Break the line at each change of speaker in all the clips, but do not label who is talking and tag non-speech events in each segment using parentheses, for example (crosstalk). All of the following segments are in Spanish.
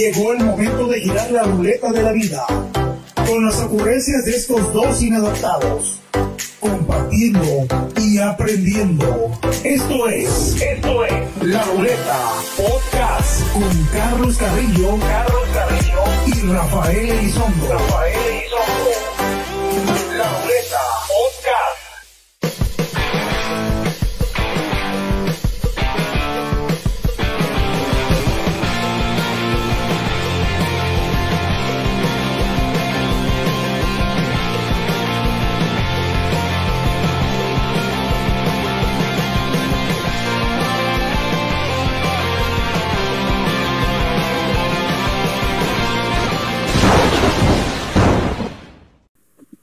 Llegó el momento de girar la ruleta de la vida con las ocurrencias de estos dos inadaptados, compartiendo y aprendiendo. Esto es, esto es La Ruleta Podcast con Carlos Carrillo, Carlos Carrillo y Rafael Elizondo. Rafael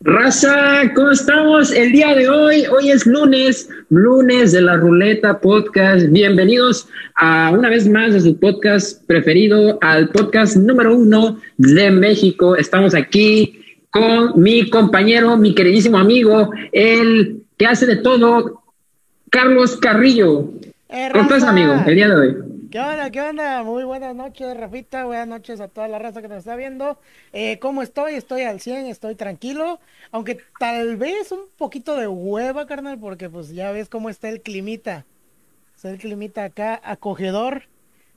Raza, ¿cómo estamos el día de hoy? Hoy es lunes, lunes de la Ruleta Podcast. Bienvenidos a una vez más a su podcast preferido, al podcast número uno de México. Estamos aquí con mi compañero, mi queridísimo amigo, el que hace de todo, Carlos Carrillo.
Eh,
¿Cómo estás, amigo, el día de hoy?
¿Qué onda? ¿Qué onda? Muy buenas noches, Rafita. Buenas noches a toda la raza que nos está viendo. Eh, ¿Cómo estoy? Estoy al 100, estoy tranquilo. Aunque tal vez un poquito de hueva, carnal, porque pues ya ves cómo está el climita. Está el climita acá acogedor,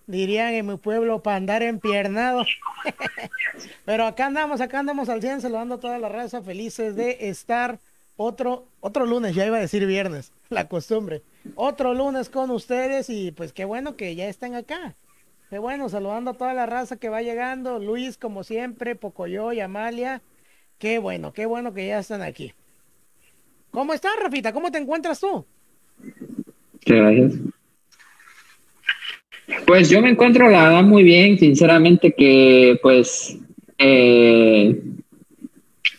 dirían en mi pueblo, para andar empiernado. (laughs) Pero acá andamos, acá andamos al 100, saludando a toda la raza, felices de estar otro, otro lunes, ya iba a decir viernes, (laughs) la costumbre. Otro lunes con ustedes y pues qué bueno que ya estén acá. Qué bueno, saludando a toda la raza que va llegando. Luis, como siempre, Pocoyo y Amalia. Qué bueno, qué bueno que ya están aquí. ¿Cómo estás, Rafita? ¿Cómo te encuentras tú?
Muchas gracias. Pues yo me encuentro la verdad muy bien, sinceramente que pues eh,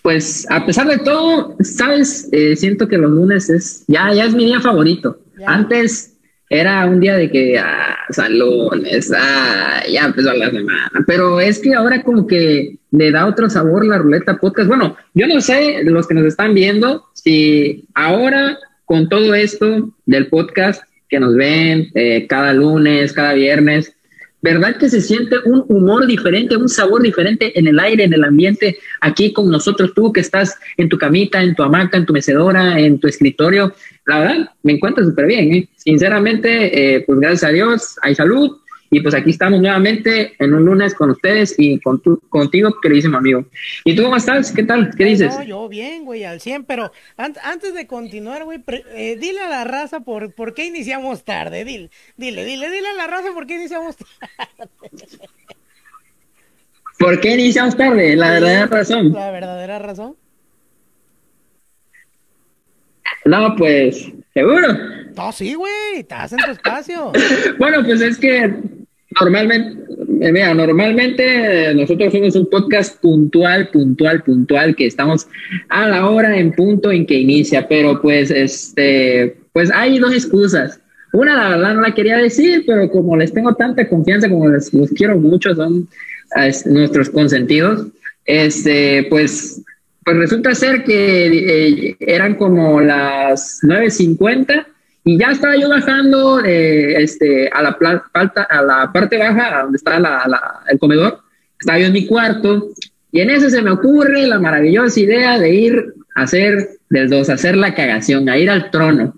pues a pesar de todo, sabes, Eh, siento que los lunes es ya ya es mi día favorito.
Ya.
Antes era un día de que ah, San lunes, ah, ya empezó la semana, pero es que ahora como que le da otro sabor la ruleta podcast. Bueno, yo no sé los que nos están viendo si ahora con todo esto del podcast que nos ven eh, cada lunes, cada viernes, ¿verdad que se siente un humor diferente, un sabor diferente en el aire, en el ambiente, aquí con nosotros, tú que estás en tu camita, en tu hamaca, en tu mecedora, en tu escritorio? La verdad, me encuentro súper bien, ¿eh? sinceramente, eh, pues gracias a Dios, hay salud. Y pues aquí estamos nuevamente en un lunes con ustedes y con tu, contigo, queridísimo amigo. ¿Y tú cómo estás? ¿Qué tal? ¿Qué dices?
No, yo bien, güey, al 100, pero an- antes de continuar, güey, eh, dile a la raza por, por qué iniciamos tarde, dile, dile, dile, dile a la raza por qué iniciamos (laughs) tarde.
¿Por qué iniciamos tarde? La verdadera razón.
La verdadera razón.
No, pues, seguro.
No, sí, güey, estás en tu espacio. (laughs)
Bueno, pues es que normalmente, eh, mira, normalmente eh, nosotros somos un podcast puntual, puntual, puntual, que estamos a la hora en punto en que inicia, pero pues, este, pues hay dos excusas. Una, la verdad, no la quería decir, pero como les tengo tanta confianza, como les, los quiero mucho, son es, nuestros consentidos, este, pues, pues resulta ser que eh, eran como las 9.50 y ya estaba yo bajando eh, este, a, la falta, a la parte baja, a donde está la- el comedor. Estaba yo en mi cuarto y en eso se me ocurre la maravillosa idea de ir a hacer del 2, a hacer la cagación, a ir al trono.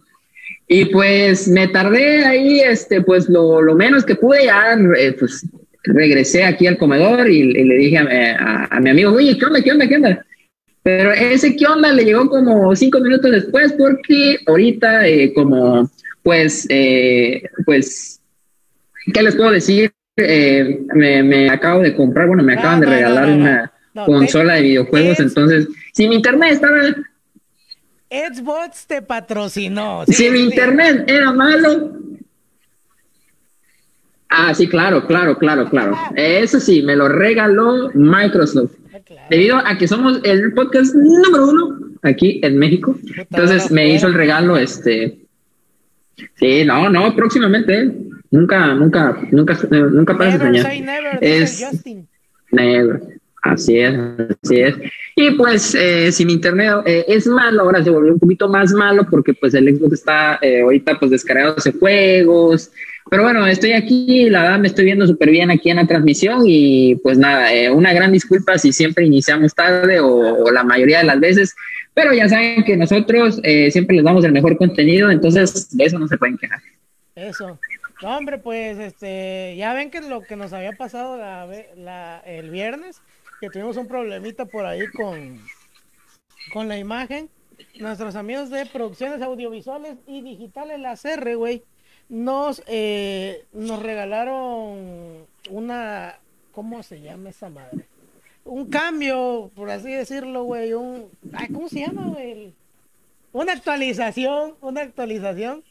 Y pues me tardé ahí, este, pues lo, lo menos que pude, ya eh, pues regresé aquí al comedor y, le dije a, a- a mi amigo, oye, ¿qué onda, qué onda, qué onda? Pero ese qué onda le llegó como cinco minutos después porque ahorita eh, como pues eh, pues ¿qué les puedo decir? Eh, me, me acabo de comprar, bueno, me acaban de
no,
regalar
no, no.
una consola de videojuegos,
es-
entonces si mi internet estaba,
Xbox te patrocinó.
si
sí,
mi
sí.
internet era malo, ah sí, claro, claro, claro, claro, eso sí, me lo regaló Microsoft.
Ah, claro.
Debido a que somos el podcast número uno aquí en México. Entonces me hizo el regalo, este. Sí, no, no, próximamente. ¿eh? Nunca, nunca, nunca, nunca pares de
Never
soñar.
never,
Es
Justin.
negro. Así es, así es. Y pues, eh, si mi internet eh, es malo, ahora se volvió un poquito más malo porque pues el Xbox está eh, ahorita pues descargándose juegos, pero bueno, estoy aquí, la verdad me estoy viendo súper bien aquí en la transmisión y pues nada, eh, una gran disculpa si siempre iniciamos tarde o, la mayoría de las veces, pero ya saben que nosotros eh, siempre les damos el mejor contenido, entonces de eso no se pueden quejar.
Eso. No, hombre, pues este, ya ven que lo que nos había pasado la, el viernes, que tuvimos un problemita por ahí con, con la imagen. Nuestros amigos de producciones audiovisuales y digitales, la CR, güey, nos, eh, nos regalaron una, ¿cómo se llama esa madre? Un cambio, por así decirlo, güey, un, ¿cómo se llama, güey? Una actualización, una actualización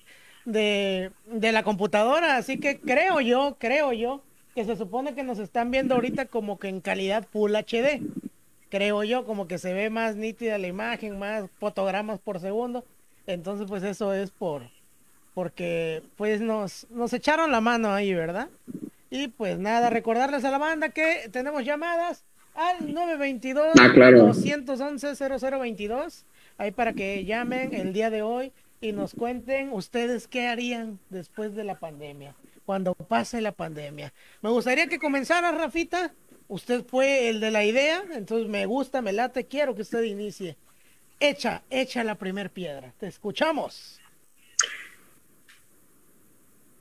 de, de la computadora, así que creo yo, creo yo, que se supone que nos están viendo ahorita como que en calidad Full HD. Creo yo, como que se ve más nítida la imagen, más fotogramas por segundo. Entonces, pues eso es por, porque pues nos, nos echaron la mano ahí, ¿verdad? Y pues nada, recordarles a la banda que tenemos llamadas al 922 ah, claro. 211 0022 ahí para que llamen el día de hoy y nos cuenten ustedes qué harían después de la pandemia, cuando pase la pandemia. Me gustaría que comenzara, Rafita. Usted fue el de la idea, entonces me gusta, me late, quiero que usted inicie. Echa, echa la primer piedra. Te escuchamos.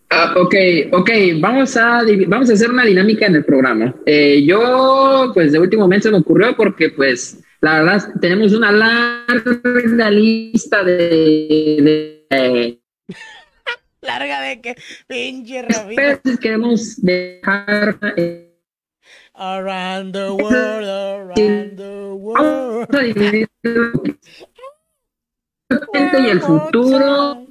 Ah, ok, ok, vamos a, vamos a hacer una dinámica en el programa. Eh, yo, pues de último momento se me ocurrió porque, pues, la verdad, tenemos una larga lista de...
larga de que, pinche
Rabito. queremos dejar... Eh,
around the world, around the world.
y el futuro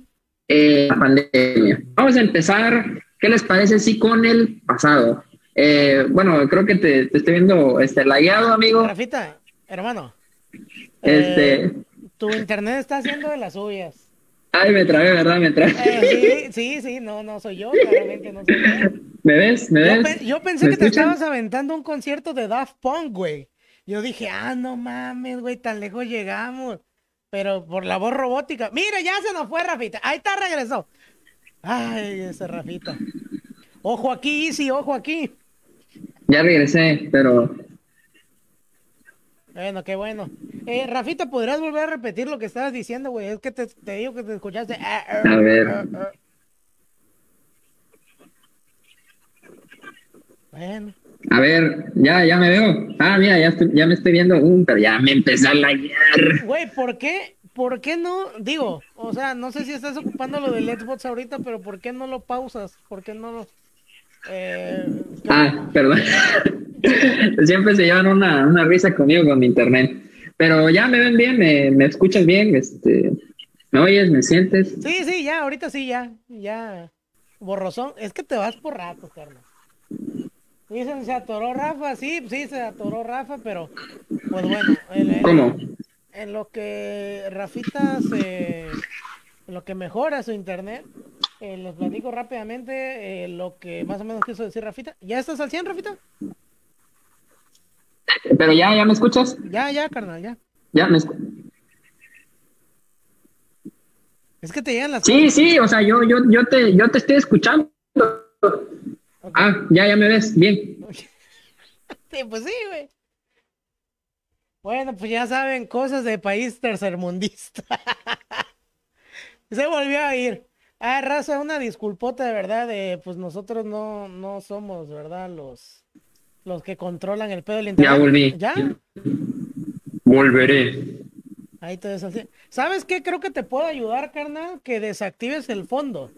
eh, la pandemia. Vamos a empezar, ¿qué les parece si con el pasado? Eh, bueno, creo que te, te, estoy viendo este, lagueado, amigo.
Rafita, hermano.
Este...
Eh, tu internet está haciendo de las suyas.
Ay, me trae, ¿verdad? Me trae.
sí, sí, sí, no, no soy yo, claramente no soy yo.
¿Me ves? ¿Me ves?
Yo, pensé que te estabas aventando un concierto de Daft Punk, güey. Yo dije, ah, no mames, güey, tan lejos llegamos. Pero por la voz robótica. Mire, ya se nos fue Rafita. Ahí está, regresó. Ay, ese Rafita. Ojo aquí, sí, ojo aquí.
Ya regresé, pero.
Bueno, qué bueno. Eh, Rafita, ¿podrías volver a repetir lo que estabas diciendo, güey? Es que te, digo que te escuchaste. Ah,
ah, a ver. Ah,
bueno.
A ver, ya, ya me veo. Ah, mira, ya, ya me estoy viendo. un pero ya me empecé a laguear.
Güey, ¿por qué? ¿Por qué no? Digo, o sea, no sé si estás ocupando lo del Xbox ahorita, pero ¿por qué no lo pausas? ¿Por qué no lo...?
Eh, ah, perdón. (laughs) Siempre se llevan una, una risa conmigo con mi internet. Pero ya me ven bien, me, me escuchas bien, este, ¿me oyes, me sientes?
Sí, sí, ya, ahorita sí, ya, ya. Borrosón, es que te vas por rato, Carlos. Dicen, se atoró Rafa, sí, sí, se atoró Rafa, pero pues bueno.
¿Cómo?
En lo que Rafita se. En lo que mejora su internet, eh, les platico rápidamente eh, lo que más o menos quiso decir Rafita. ¿Ya estás al 100, Rafita?
Pero ya, ¿ya me escuchas?
Ya, ya, carnal, ya.
Ya me
Es que te llegan las.
Sí, sí, o sea, yo, yo, yo, te, yo te estoy escuchando. Ah, ya, ya me ves, bien. (laughs)
sí, pues sí, güey. Bueno, pues ya saben, cosas de país tercermundista. (laughs) Se volvió a ir. Ah, raza, una disculpota de verdad, de, pues nosotros no, no somos, ¿verdad? Los, los que controlan el pedo del internet.
Ya volví.
¿Ya?
Volveré.
Ahí te ¿Sabes qué? Creo que te puedo ayudar, carnal, que desactives el fondo.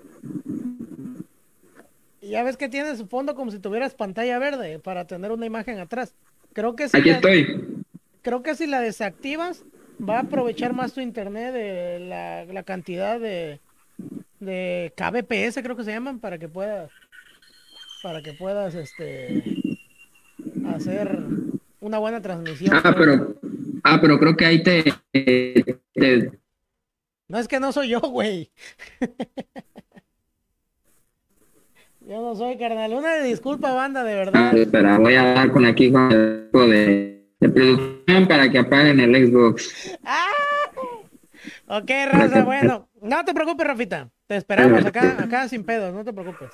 Ya ves que tiene su fondo como si tuvieras pantalla verde para tener una imagen atrás. Creo que si
Aquí estoy.
Creo que si la desactivas va a aprovechar más tu internet de la, cantidad de de kbps creo que se llaman para que puedas para que puedas este hacer una buena transmisión.
Ah, pero ah, pero creo que ahí te, te...
No es que no soy yo, güey. Yo no soy carnal. Una disculpa, banda, de verdad.
Ah, espera, voy a dar con aquí con el de, de producción para que apaguen el Xbox.
Ah, ok, raza, bueno. No te preocupes, Rafita. Te esperamos acá, (laughs) acá sin pedos, no te preocupes.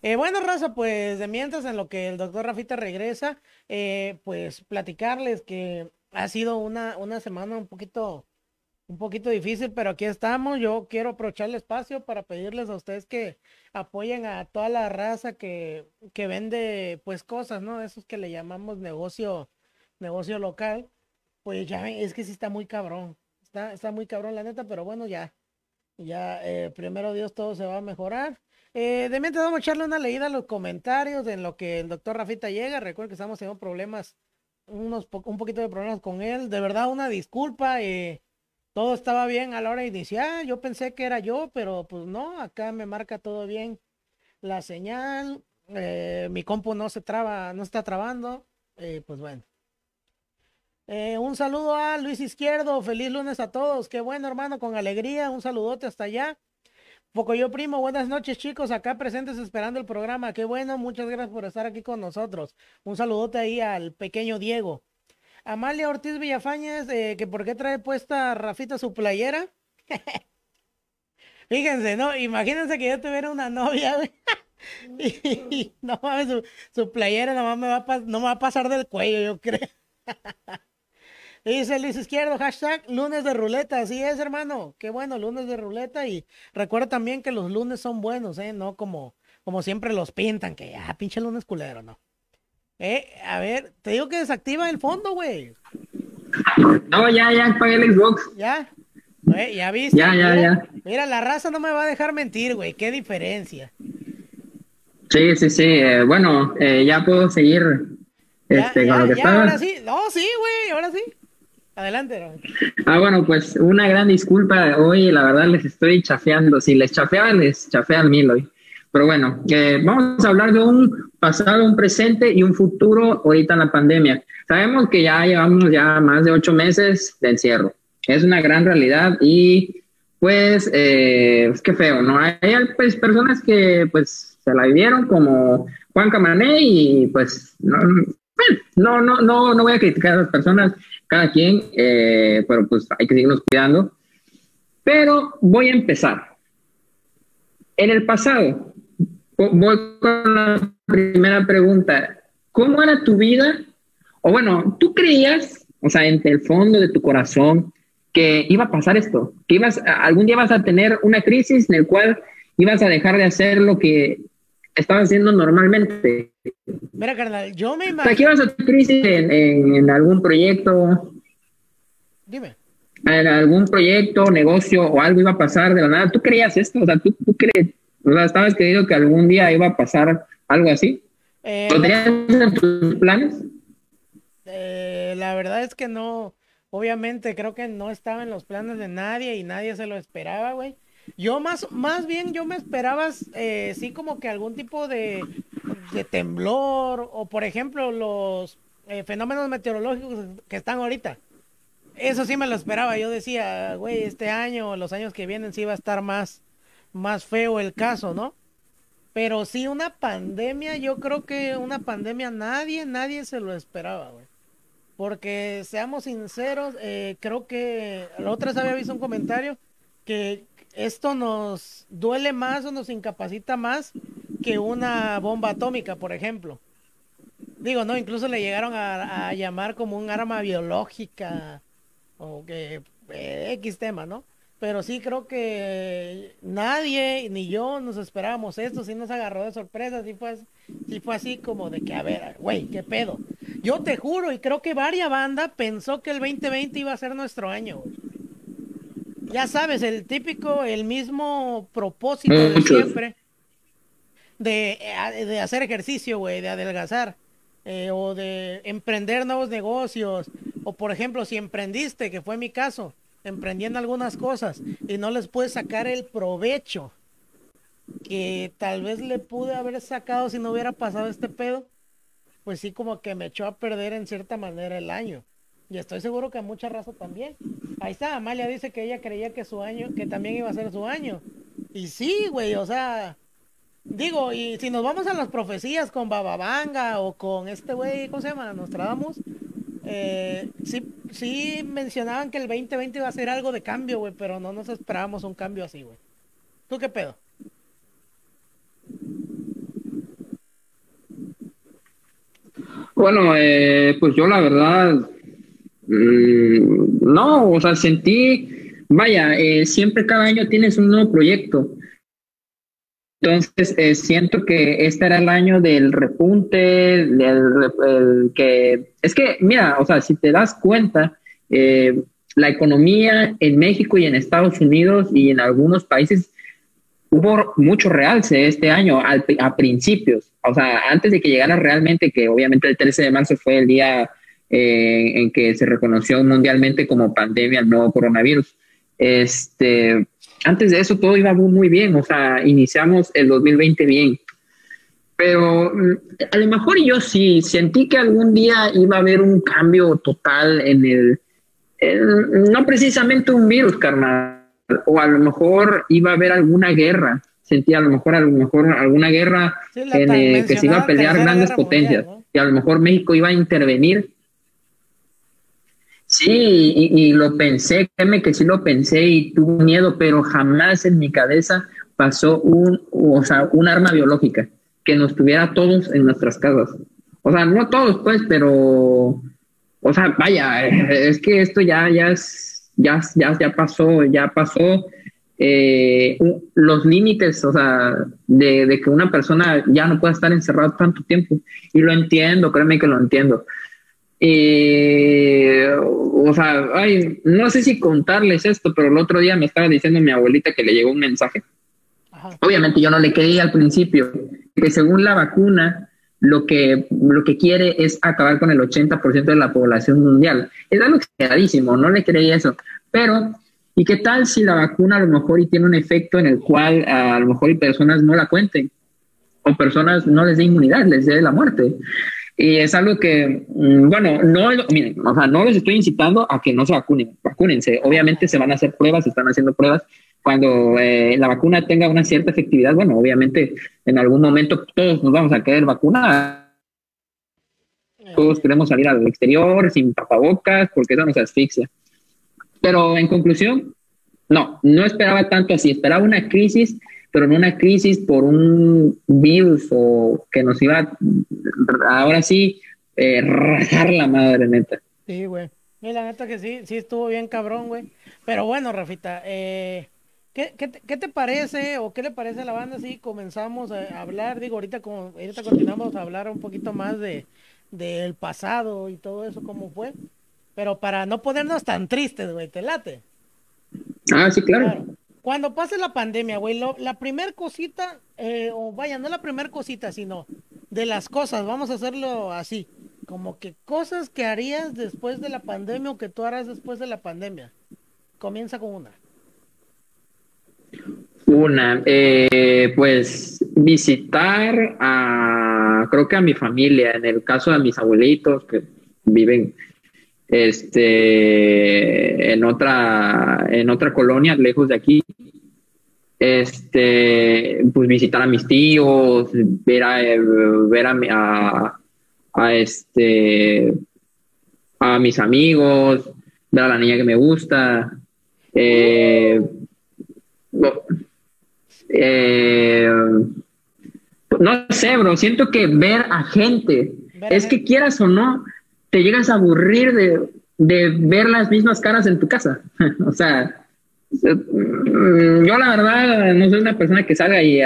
Eh, bueno, Raza, pues de mientras en lo que el doctor Rafita regresa, eh, pues platicarles que ha sido una, una semana un poquito, un poquito difícil, pero aquí estamos. Yo quiero aprovechar el espacio para pedirles a ustedes que apoyen a toda la raza que, que vende pues cosas, ¿no? Esos que le llamamos negocio, negocio local. Pues ya es que sí está muy cabrón. Está, está muy cabrón la neta, pero bueno, ya. Ya, eh, primero Dios, todo se va a mejorar. Eh, de mientras vamos a echarle una leída a los comentarios en lo que el doctor Rafita llega. Recuerden que estamos teniendo problemas, unos un poquito de problemas con él. De verdad, una disculpa. Eh, todo estaba bien a la hora de iniciar. Yo pensé que era yo, pero pues no, acá me marca todo bien la señal. Eh, mi compu no se traba, no está trabando. Eh, pues bueno. Eh, un saludo a Luis Izquierdo. Feliz lunes a todos. Qué bueno, hermano, con alegría. Un saludote hasta allá. yo Primo, buenas noches chicos, acá presentes esperando el programa. Qué bueno, muchas gracias por estar aquí con nosotros. Un saludote ahí al pequeño Diego. Amalia Ortiz Villafañez, eh, que por qué trae puesta Rafita su playera. (laughs) Fíjense, ¿no? Imagínense que yo tuviera una novia, (laughs) y, no mames, su, su, playera nomás me va a, no me va a pasar del cuello, yo creo. (laughs) Dice Luis Izquierdo, hashtag lunes de ruleta. Así es, hermano. Qué bueno, lunes de ruleta. Y recuerda también que los lunes son buenos, ¿eh? No como, como siempre los pintan, que ya, ah, pinche lunes culero, ¿no? Eh, a ver, te digo que desactiva el fondo, güey.
No, ya, ya, apagué el Xbox.
Ya. ya viste.
Ya, ya, ya.
Mira, la raza no me va a dejar mentir, güey. Qué diferencia.
Sí, sí, sí. Eh, bueno, eh, ya puedo seguir este, con lo que
ya, Ahora sí. No, sí, güey, ahora sí. Adelante.
Ah, bueno, pues una gran disculpa. Hoy, la verdad, les estoy chafeando. Si les chafeaban, les chafean mil hoy. Pero bueno, eh, vamos a hablar de un pasado, un presente y un futuro ahorita en la pandemia. Sabemos que ya llevamos ya más de ocho meses de encierro. Es una gran realidad y pues, eh, feo, ¿no? Hay pues, personas que pues se la vivieron como Juan Camané y pues no, no, no, no, no voy a criticar a las personas cada quien, eh, pero pues hay que seguirnos cuidando. Pero voy a empezar. En el pasado, voy con la primera pregunta. ¿Cómo era tu vida? O bueno, ¿tú creías, o sea, en el fondo de tu corazón, que iba a pasar esto? Que ibas, algún día vas a tener una crisis en el cual ibas a dejar de hacer lo que estabas haciendo normalmente.
Mira, carnal, yo me
imagino. ¿Qué vas a crisis en, algún proyecto?
Dime.
En algún proyecto, negocio o algo iba a pasar de la nada. ¿Tú creías esto? O sea, ¿tú, crees? O sea, ¿estabas creyendo que algún día iba a pasar algo así? Eh, ¿Lo tenías en tus planes?
Eh, la verdad es que no. Obviamente, creo que no estaba en los planes de nadie y nadie se lo esperaba, güey. Yo más, más bien yo me esperaba, eh, sí, como que algún tipo de, de temblor o, por ejemplo, los eh, fenómenos meteorológicos que están ahorita. Eso sí me lo esperaba. Yo decía, güey, este año los años que vienen sí va a estar más, más feo el caso, ¿no? Pero sí, una pandemia, yo creo que una pandemia nadie, nadie se lo esperaba, güey. Porque seamos sinceros, eh, creo que la otra vez había visto un comentario que esto nos duele más o nos incapacita más que una bomba atómica, por ejemplo. Digo, no, incluso le llegaron a, llamar como un arma biológica o que eh, X tema, ¿no? Pero sí creo que nadie, ni yo, nos esperábamos esto, sí nos agarró de sorpresa, sí fue, sí fue así como de que, a ver, güey, ¿qué pedo? Yo te juro, y creo que varias bandas pensó que el 2020 iba a ser nuestro año, ya sabes, el típico, el mismo propósito de siempre de, eh, de, hacer ejercicio, güey, de adelgazar. Eh, o de emprender nuevos negocios, o por ejemplo, si emprendiste, que fue mi caso, emprendiendo algunas cosas y no les puedes sacar el provecho que tal vez le pude haber sacado si no hubiera pasado este pedo, pues sí como que me echó a perder en cierta manera el año. Y estoy seguro que a mucha raza también. Ahí está, Amalia dice que ella creía que su año, que también iba a ser su año. Y sí, güey, o sea, digo, y si nos vamos a las profecías con Bababanga o con este güey, ¿cómo se llama? Nostradamus, eh, sí, sí mencionaban que el 2020 iba a ser algo de cambio, güey, pero no nos esperábamos un cambio así, güey. ¿Tú qué pedo?
Bueno, eh, pues yo la verdad, mm, no, o sea, sentí, vaya, eh, siempre cada año tienes un nuevo proyecto. Entonces, eh, siento que este era el año del repunte, del que... Es que, mira, o sea, si te das cuenta, eh, la economía en México y en Estados Unidos y en algunos países hubo mucho realce este año a principios, o sea, antes de que llegara realmente, que obviamente el 13 de marzo fue el día eh, en que se reconoció mundialmente como pandemia el nuevo coronavirus. Este, antes de eso todo iba muy bien, o sea, iniciamos el 2020 bien. Pero mm, a lo mejor yo sí sentí que algún día iba a haber un cambio total en el, no precisamente un virus, carnal, o a lo mejor iba a haber alguna guerra. Sentí a lo mejor, a lo mejor alguna guerra en que se iba a pelear grandes potencias, y a lo mejor México iba a intervenir Sí, y, lo pensé, créeme que sí lo pensé y tuve miedo, pero jamás en mi cabeza pasó un, o sea, un arma biológica que nos tuviera todos en nuestras casas. O sea, no todos, pues, pero, o sea, vaya, es que esto ya, ya es, ya, ya, ya pasó, ya pasó eh, los límites, o sea, de, de que una persona ya no pueda estar encerrado tanto tiempo. Y lo entiendo, créeme que lo entiendo. Y, o sea, ay, no sé si contarles esto, pero el otro día me estaba diciendo mi abuelita que le llegó un mensaje. Obviamente yo no le creí al principio, que según la vacuna, lo que, lo que quiere es acabar con el 80% de la población mundial. Es algo exageradísimo, no le creí eso. Pero, ¿y qué tal si la vacuna a lo mejor y tiene un efecto en el cual a lo mejor y personas no la cuenten? O personas no les dé inmunidad, les dé la muerte. Y es algo que, mm, bueno, no, miren, o sea, no les estoy incitando a que no se vacunen, vacúnense. Obviamente se van a hacer pruebas, se están haciendo pruebas. Cuando eh, la vacuna tenga una cierta efectividad, bueno, obviamente en algún momento todos nos vamos a querer vacunar. Todos queremos salir al exterior sin tapabocas porque eso nos asfixia. Pero en conclusión, no, no esperaba tanto así, esperaba una crisis pero no una crisis por un virus o que nos iba ahora sí eh, rajar la madre, neta.
Sí, güey. Y la neta que sí, sí estuvo bien cabrón, güey. Pero bueno, Rafita, eh, ¿qué, qué, qué, te parece o qué le parece a la banda si comenzamos a hablar? Digo, ahorita, como, ahorita continuamos a hablar un poquito más de del pasado y todo eso, cómo fue. Pero para no ponernos tan tristes, güey, ¿te late?
Ah, sí, claro
cuando pase la pandemia, güey, la primer cosita, eh, o vaya, no la primer cosita, sino de las cosas, vamos a hacerlo así, como que cosas que harías después de la pandemia o que tú harás después de la pandemia. Comienza con una.
Una, eh, pues visitar a, creo que a mi familia, en el caso de mis abuelitos que viven este, en otra, en otra colonia lejos de aquí, este, pues visitar a mis tíos, ver a, ver a, a, este, a mis amigos, ver a la niña que me gusta, eh, eh, no sé, bro, siento que ver a gente, es que quieras o no, te llegas a aburrir de, ver las mismas caras en tu casa. (laughs) o sea, mm, yo la verdad no soy una persona que salga y,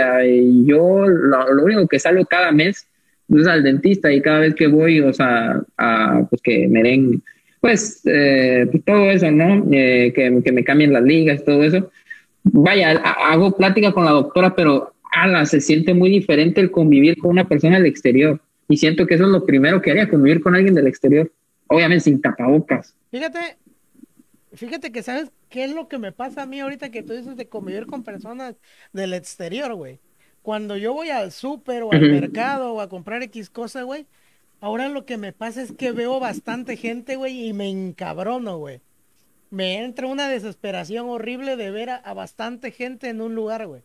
yo lo, único que salgo cada mes es al dentista y cada vez que voy, o sea, a, pues que me den, pues, eh, pues todo eso, ¿no? Eh, que, que, me cambien las ligas, todo eso. Vaya, hago plática con la doctora, pero ala, se siente muy diferente el convivir con una persona del exterior. Y siento que eso es lo primero que haría, convivir con alguien del exterior. Obviamente sin tapabocas.
Fíjate, fíjate que sabes qué es lo que me pasa a mí ahorita que tú dices de convivir con personas del exterior, güey. Cuando yo voy al súper o al mercado o a comprar X cosa, güey, ahora lo que me pasa es que veo bastante gente, güey, y me encabrono, güey. Me entra una desesperación horrible de ver a bastante gente en un lugar, güey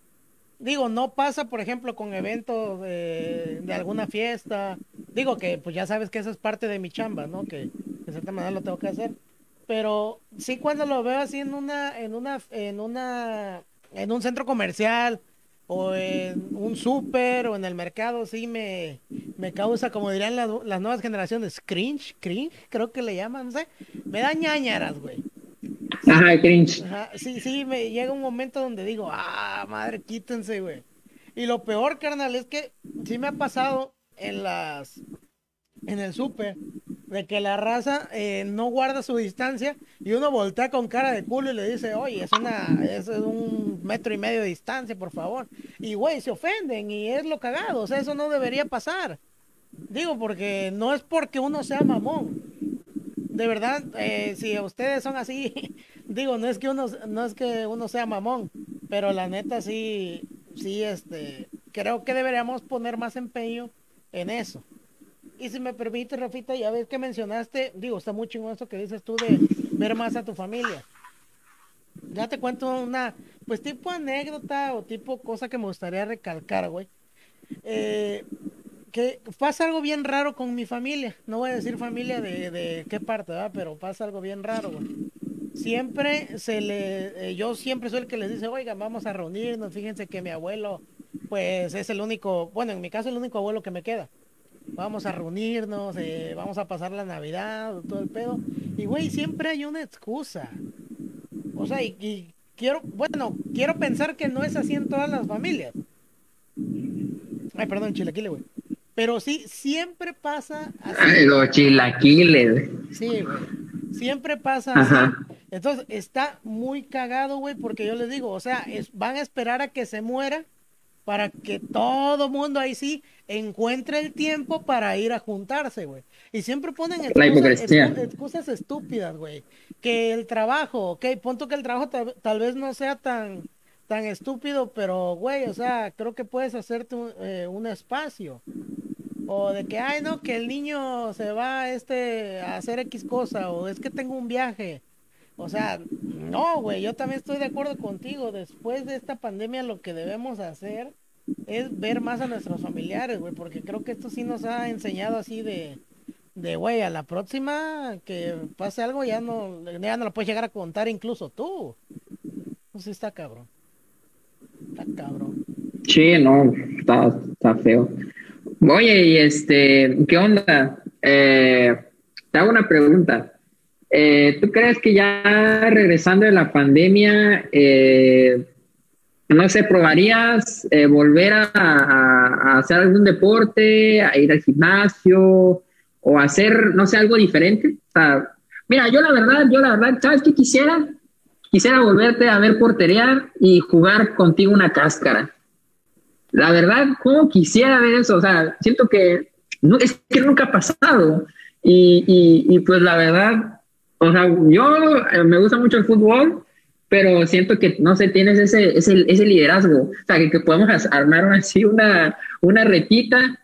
digo, no pasa, por ejemplo, con eventos de, alguna fiesta. Digo que, pues ya sabes que eso es parte de mi chamba, ¿no? Que de cierta manera lo tengo que hacer. Pero sí cuando lo veo así en una, en una, en una, en un centro comercial o en un súper o en el mercado, sí me, me causa, como dirían las, las nuevas generaciones, cringe, cringe, creo que le llaman, no sé, me da ñañaras, güey.
Ajá, cringe.
Sí, sí, me llega un momento donde digo, ah, madre, quítense, güey. Y lo peor, carnal, es que sí me ha pasado en las, en el súper, de que la raza eh, no guarda su distancia y uno voltea con cara de culo y le dice, oye, es una, es un metro y medio de distancia, por favor. Y güey, se ofenden y es lo cagado, o sea, eso no debería pasar. Digo, porque no es porque uno sea mamón. De verdad, eh, si ustedes son así, (laughs) digo, no es que uno, no es que uno sea mamón, pero la neta sí, sí, este, creo que deberíamos poner más empeño en eso. Y si me permite, Rafita, ya ves que mencionaste, digo, está muy chingón eso que dices tú de ver más a tu familia. Ya te cuento una, pues tipo anécdota o tipo cosa que me gustaría recalcar, güey. Eh, que pasa algo bien raro con mi familia. No voy a decir familia de, de qué parte, ¿verdad? Pero pasa algo bien raro, güey. Siempre se le, eh, yo siempre soy el que les dice, oigan, vamos a reunirnos. Fíjense que mi abuelo, pues es el único, bueno, en mi caso el único abuelo que me queda. Vamos a reunirnos, eh, vamos a pasar la Navidad, todo el pedo. Y güey, siempre hay una excusa. O sea, y, quiero, bueno, quiero pensar que no es así en todas las familias. Ay, perdón, chilaquile, güey. Pero sí, siempre pasa así.
Los chilaquiles.
Sí, güey. Siempre pasa
Ajá.
así. Entonces, está muy cagado, güey, porque yo les digo, o sea, es- van a esperar a que se muera para que todo mundo ahí sí encuentre el tiempo para ir a juntarse, güey. Y siempre ponen excusas, excusas estúpidas, güey. Que el trabajo, ok, punto que el trabajo tal, tal vez no sea tan, tan estúpido, pero, güey, o sea, creo que puedes hacerte un, eh, un espacio. O de que, ay, no, que el niño se va este, a hacer X cosa, o es que tengo un viaje. O sea, no, güey, yo también estoy de acuerdo contigo. Después de esta pandemia lo que debemos hacer es ver más a nuestros familiares, güey, porque creo que esto sí nos ha enseñado así de, de, güey, a la próxima que pase algo ya no, ya no lo puedes llegar a contar incluso tú. Pues sí está cabrón. Está cabrón.
Sí, no, está, está feo. Oye, y este, ¿qué onda? Eh, te hago una pregunta. Eh, ¿tú crees que ya regresando de la pandemia, eh, no sé, probarías eh, volver a, hacer algún deporte, a ir al gimnasio o hacer, no sé, algo diferente? Mira, yo la verdad, yo la verdad, ¿sabes qué quisiera? Quisiera volverte a ver porterear y jugar contigo una cáscara. La verdad, ¿cómo quisiera ver eso? O sea, siento que no, es que nunca ha pasado. Y, y, y pues la verdad, o sea, yo eh, me gusta mucho el fútbol, pero siento que no sé, tienes ese, ese, ese liderazgo. O sea, que, que podemos armar así una, una retita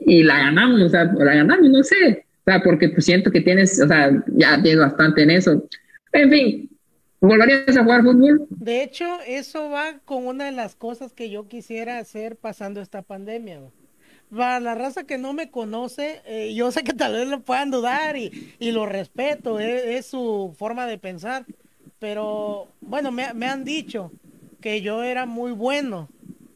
y la ganamos, o sea, la ganamos, no sé. O sea, porque pues siento que tienes, o sea, ya tienes bastante en eso. En fin, ¿volverías a jugar fútbol?
De hecho, eso va con una de las cosas que yo quisiera hacer pasando esta pandemia. güey. Para la raza que no me conoce, eh, yo sé que tal vez lo puedan dudar y, y lo respeto, eh, es su forma de pensar. Pero bueno, me, me han dicho que yo era muy bueno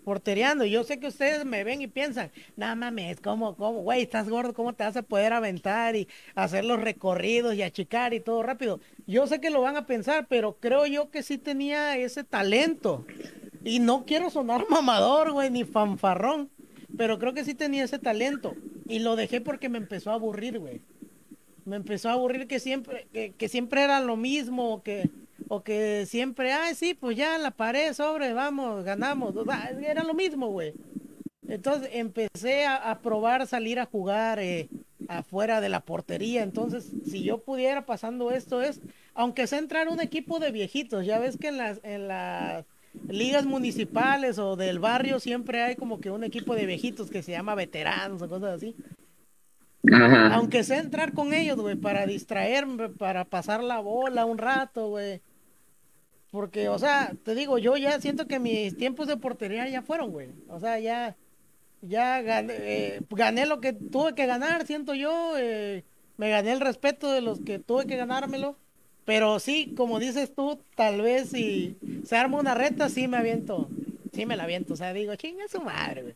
portereando. Yo sé que ustedes me ven y piensan, no mames, ¿cómo, cómo, güey, estás gordo, ¿cómo te vas a poder aventar y hacer los recorridos y achicar y todo rápido? Yo sé que lo van a pensar, pero creo yo que sí tenía ese talento. Y no quiero sonar (laughs) mamador, güey, ni fanfarrón, pero creo que sí tenía ese talento. Y lo dejé porque me empezó a aburrir, güey. Me empezó a aburrir que siempre, que, siempre era lo mismo, o que, o que siempre, ay, sí, pues ya la pared sobre, vamos, ganamos. Era lo mismo, güey. Entonces empecé a, a probar salir a jugar eh, afuera de la portería. Entonces, si yo pudiera pasando esto es, aunque sea entrar un equipo de viejitos, ya ves que en las, en las ligas municipales o del barrio siempre hay como que un equipo de viejitos que se llama veteranos o cosas así. Aunque sea entrar con ellos, güey, para distraerme, para pasar la bola un rato, güey. Porque, o sea, te digo, yo ya siento que mis tiempos de portería ya fueron, güey. O sea, ya, ya gané, eh, gané lo que tuve que ganar, siento yo. eh, me gané el respeto de los que tuve que ganármelo. Pero sí, como dices tú, tal vez si se arma una reta, sí me aviento. Sí me la aviento. O sea, digo, chinga su madre, güey.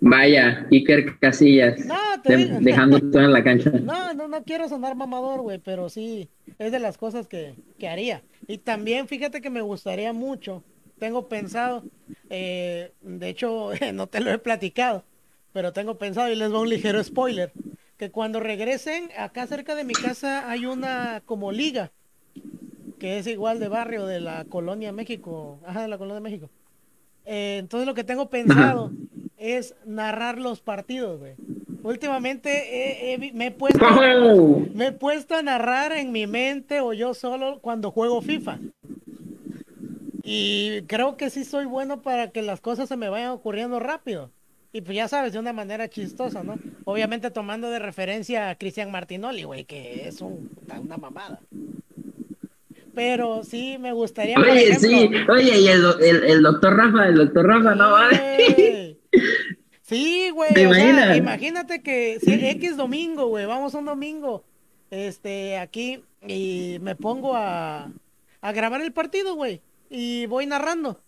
Vaya, Iker Casillas.
No, te
de-
digo.
dejando (laughs) todo en la cancha.
No, no, no quiero sonar mamador, güey, pero sí, es de las cosas que, que haría. Y también, fíjate que me gustaría mucho, tengo pensado, eh, de hecho, (laughs) no te lo he platicado, pero tengo pensado y les va un ligero spoiler, que cuando regresen, acá cerca de mi casa hay una como liga, que es igual de barrio de la Colonia México, ajá, de la Colonia México. Eh, entonces lo que tengo pensado es narrar los partidos, güey. Últimamente me he puesto me he puesto a narrar en mi mente o yo solo cuando juego FIFA. Y creo que sí soy bueno para que las cosas se me vayan ocurriendo rápido. Y pues ya sabes, de una manera chistosa, ¿no? Obviamente tomando de referencia a Cristian Martinoli, güey, que es un- una mamada. Pero sí me gustaría,
Oye,
ejemplo,
sí, oye, y el, el, el doctor Rafa, el doctor Rafa, no vale.
Sí, güey.
¿Te
o sea, imagínate que si X domingo, güey, vamos un domingo, este, aquí y me pongo a, a grabar el partido, güey, y voy narrando.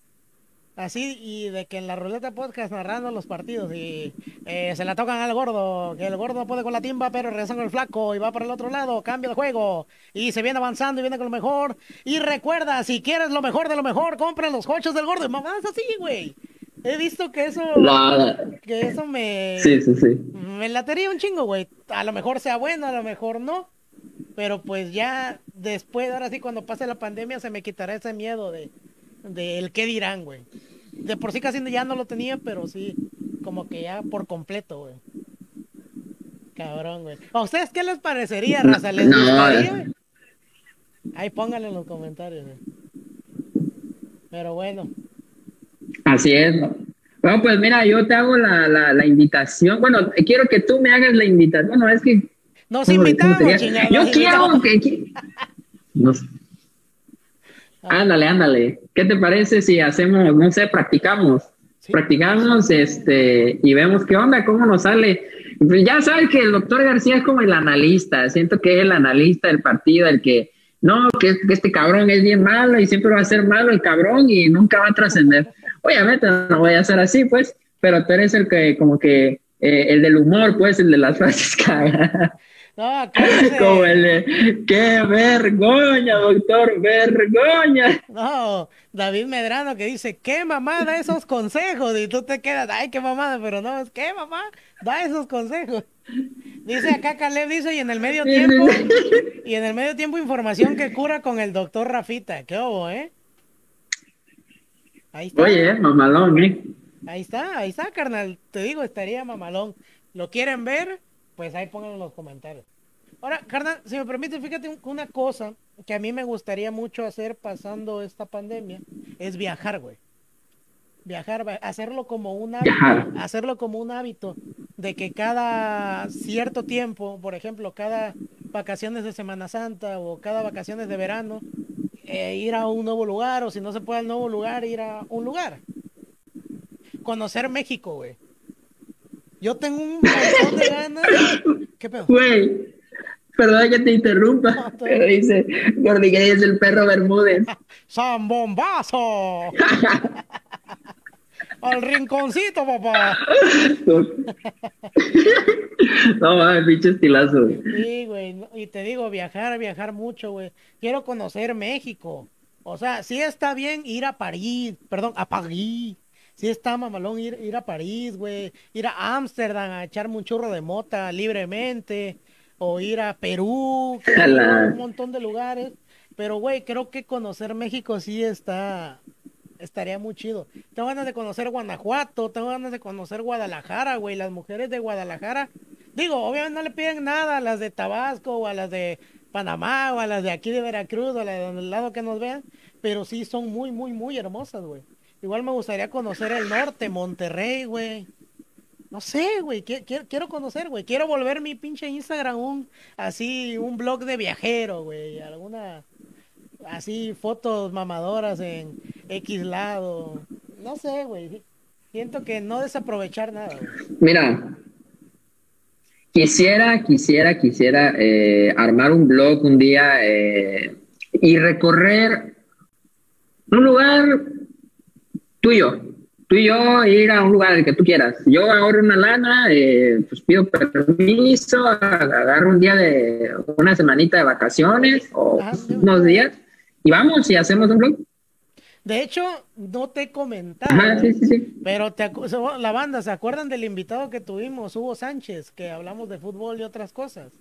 Así, y de que en la ruleta podcast narrando los partidos y eh, se la tocan al gordo, que el gordo no puede con la timba, pero regresan con el flaco y va para el otro lado, cambio de juego y se viene avanzando y viene con lo mejor. Y recuerda, si quieres lo mejor de lo mejor, compra los coches del gordo y mamás así, güey. He visto que eso,
No,
que eso me,
sí, sí, sí.
me latería un chingo, güey. A lo mejor sea bueno, a lo mejor no. Pero pues ya después, ahora sí, cuando pase la pandemia, se me quitará ese miedo de, de el qué dirán, güey. De por sí casi ya no lo tenía, pero sí, como que ya por completo, güey. Cabrón, güey. ¿A ustedes qué les parecería, raza? ¿Les
No,
gustaría? Ahí pónganlo en los comentarios, güey. Pero bueno.
Así es. ¿no? Bueno, pues mira, yo te hago la, la, la invitación. Bueno, quiero que tú me hagas la invitación. Bueno, es que.
Nos
¿cómo- cómo
invitamos,
sería?
chingados.
Yo
nos
quiero
invitamos.
que. sé. Ándale, ándale. ¿Qué te parece si hacemos, no sé, practicamos?
Sí.
Practicamos este y vemos qué onda, cómo nos sale. Pues ya sabes que el doctor García es como el analista. Siento que es el analista del partido, el que no, que, que este cabrón es bien malo y siempre va a ser malo el cabrón y nunca va a trascender. Obviamente no voy a ser así, pues, pero tú eres el que, como que, eh, el del humor, pues, el de las (laughs) frases cagadas.
No, dice-
Como el de, qué vergüenza, doctor, vergüenza.
No, David Medrano que dice, qué mamá da esos consejos. Y tú te quedas, ay, qué mamada, pero no, es qué mamá da esos consejos. Dice acá Caleb, dice, y en el medio tiempo, y en el medio tiempo información que cura con el doctor Rafita. ¿Qué hubo, eh? Ahí está,
Oye, mamalón, ¿eh?
ahí está, ahí está, carnal. Te digo, estaría mamalón. ¿Lo quieren ver? Pues ahí pónganlo en los comentarios. Ahora, carnal, si me permite, fíjate un- una cosa que a mí me gustaría mucho hacer pasando esta pandemia, es viajar, güey. Viajar, hacerlo como un hábito,
Viajar.
hacerlo como un hábito de que cada cierto tiempo, por ejemplo, cada vacaciones de Semana Santa o cada vacaciones de verano, eh, ir a un nuevo lugar o si no se puede al nuevo lugar, ir a un lugar. Conocer México, güey. Yo tengo un montón de ganas. ¿Qué pedo?
Güey, perdón que te interrumpa, pero dice, Gordi, que es el perro Bermúdez. (laughs)
¡Zambombazo! (laughs) Al rinconcito, papá.
no mames, pinche estilazo. güey.
Sí, güey. Y te digo, viajar, viajar mucho, güey. Quiero conocer México. O sea, sí está bien ir a París, perdón, a París. Sí está mamalón ir, ir a París, güey. Ir a Ámsterdam a echarme un churro de mota libremente. O ir a Perú, que un montón de lugares. Pero, güey, creo que conocer México sí está, estaría muy chido. Tengo ganas de conocer Guanajuato, tengo ganas de conocer Guadalajara, güey. Las mujeres de Guadalajara, digo, obviamente no le piden nada a las de Tabasco o a las de Panamá o a las de aquí de Veracruz o a las de donde el lado que nos vean, pero sí son muy, muy, muy hermosas, güey. Igual me gustaría conocer el norte, Monterrey, güey. No sé, güey, qui- qui- quiero conocer, güey. Quiero volver mi pinche Instagram un, así, un blog de viajero, güey. Alguna, así, fotos mamadoras en X lado. No sé, güey. Siento que no desaprovechar nada.
Mira, Quisiera, quisiera, quisiera eh, armar un blog un día eh, y recorrer un lugar tuyo, tú y yo ir a un lugar el que tú quieras. Yo ahorro una lana, eh, pues pido permiso, agarro un día de una semanita de vacaciones o
Ah,
unos días y vamos y hacemos un blog.
De hecho, no te he comentado,
Ajá, sí, sí, sí.
pero te la banda, ¿se acuerdan del invitado que tuvimos, Hugo Sánchez, que hablamos de fútbol y otras cosas?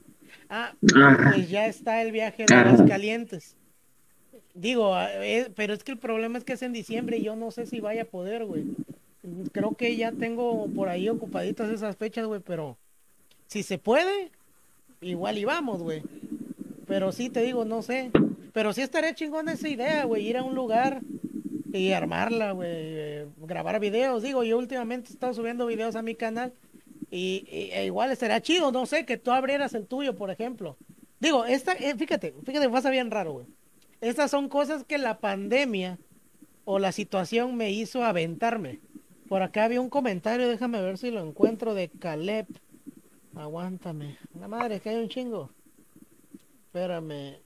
Ah,
Ajá.
pues ya está el viaje de
Ajá.
las calientes. Digo, ah, eh, pero es que el problema es que es en diciembre y yo no sé si vaya a poder, güey. Creo que ya tengo por ahí ocupaditas esas fechas, güey, pero si se puede, igual y vamos, güey. Pero sí te digo, no sé. Pero sí estaría chingón esa idea, güey, ir a un lugar y armarla, güey, eh, grabar videos. Digo, yo últimamente he estado subiendo videos a mi canal y, e igual estaría chido, no sé, que tú abrieras el tuyo, por ejemplo. Digo, esta, eh, fíjate, fíjate, pasa bien raro, güey. Estas son cosas que la pandemia o la situación me hizo aventarme. Por acá había un comentario, déjame ver si lo encuentro de Caleb. Aguántame. La madre, que hay un chingo. Espérame.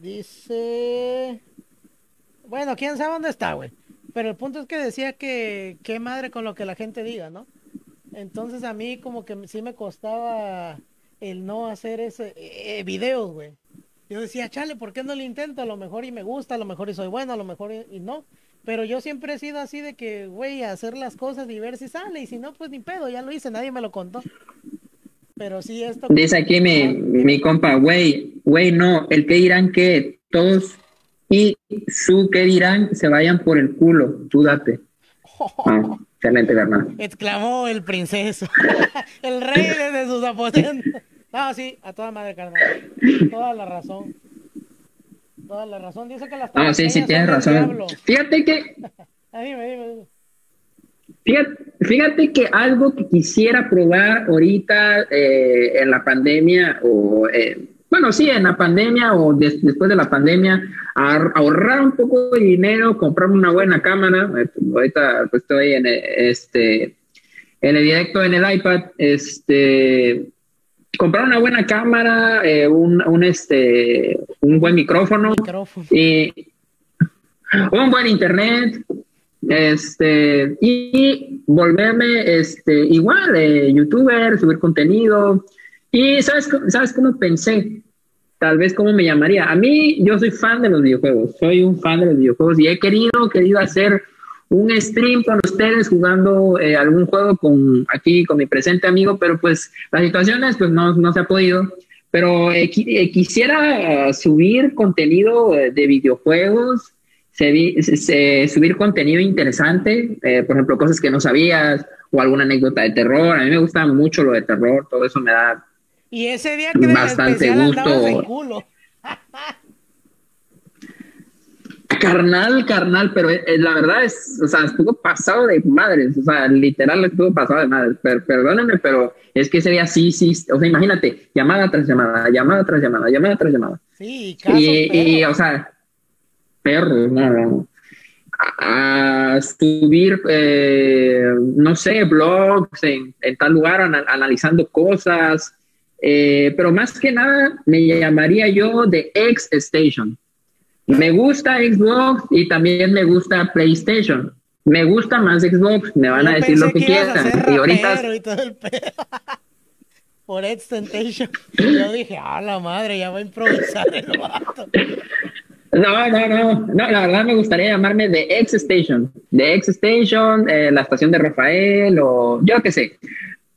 Dice. Bueno, quién sabe dónde está, güey. Pero el punto es que decía que qué madre con lo que la gente diga, ¿no? Entonces a mí como que sí me costaba el no hacer ese eh, videos, güey. Yo decía, chale, ¿por qué no lo intento? A lo mejor y me gusta, a lo mejor y soy bueno, a lo mejor y, y no. Pero yo siempre he sido así de que, güey, hacer las cosas y ver si sale. Y si no, pues ni pedo, ya lo hice, nadie me lo contó. Pero sí, esto...
Dice aquí mi, mi compa, güey, güey, no, el que dirán que todos y su que dirán se vayan por el culo, tú date. Ah, (laughs) excelente, carnal.
Exclamó el princeso, (laughs) el rey desde sus aposentos. (laughs) No, sí, a toda madre, carnal. Toda la razón. Toda la razón. Dice que las
No, sí, sí,
tabaqueñas
tienes razón. Fíjate que,
Ah, dime, dime, dime.
Fíjate, fíjate que algo que quisiera probar ahorita eh, en la pandemia, o eh, bueno, sí, en la pandemia o des- después de la pandemia, ahor- ahorrar un poco de dinero, comprarme una buena cámara. Eh, ahorita pues, estoy en este en el directo en el iPad, este comprar una buena cámara, eh, un, un este un buen micrófono
Micrófono.
y un buen internet este y volverme este igual eh, youtuber subir contenido. Y sabes sabes cómo pensé tal vez cómo me llamaría. A mí yo soy fan de los videojuegos. Soy un fan de los videojuegos y he querido querido hacer un stream con ustedes jugando eh, algún juego con aquí con mi presente amigo pero pues las situaciones pues no, no se ha podido. Pero eh, eh, quisiera subir contenido de videojuegos se se- subir contenido interesante, eh, por ejemplo, cosas que no sabías o alguna anécdota de terror. A mí me gusta mucho lo de terror, todo eso me da.
Y ese día que
Bastante gusto.
culo. (laughs)
Carnal, carnal, pero eh, eh, la verdad es, o sea, estuvo pasado de madres, o sea, literal estuvo pasado de madres. Per- perdónenme, pero es que ese día sí, sí, o sea, imagínate, llamada tras llamada, llamada tras llamada, llamada tras llamada.
Sí, casos,
y, o sea, perros, no, no. A, a subir, eh, no sé, blogs en, en tal lugar, ana- analizando cosas, eh, pero más que nada me llamaría yo de X Station. Me gusta Xbox y también me gusta PlayStation. Me gusta más Xbox, me van a decir lo que quieran. Y ahorita,
rapero y todo el pedo. (laughs) Por extentation. Yo dije, ah, la madre, ya va a improvisar el vato.
No, no, no, no, la verdad me gustaría llamarme The X Station, The X Station, eh, la estación de Rafael o yo qué sé.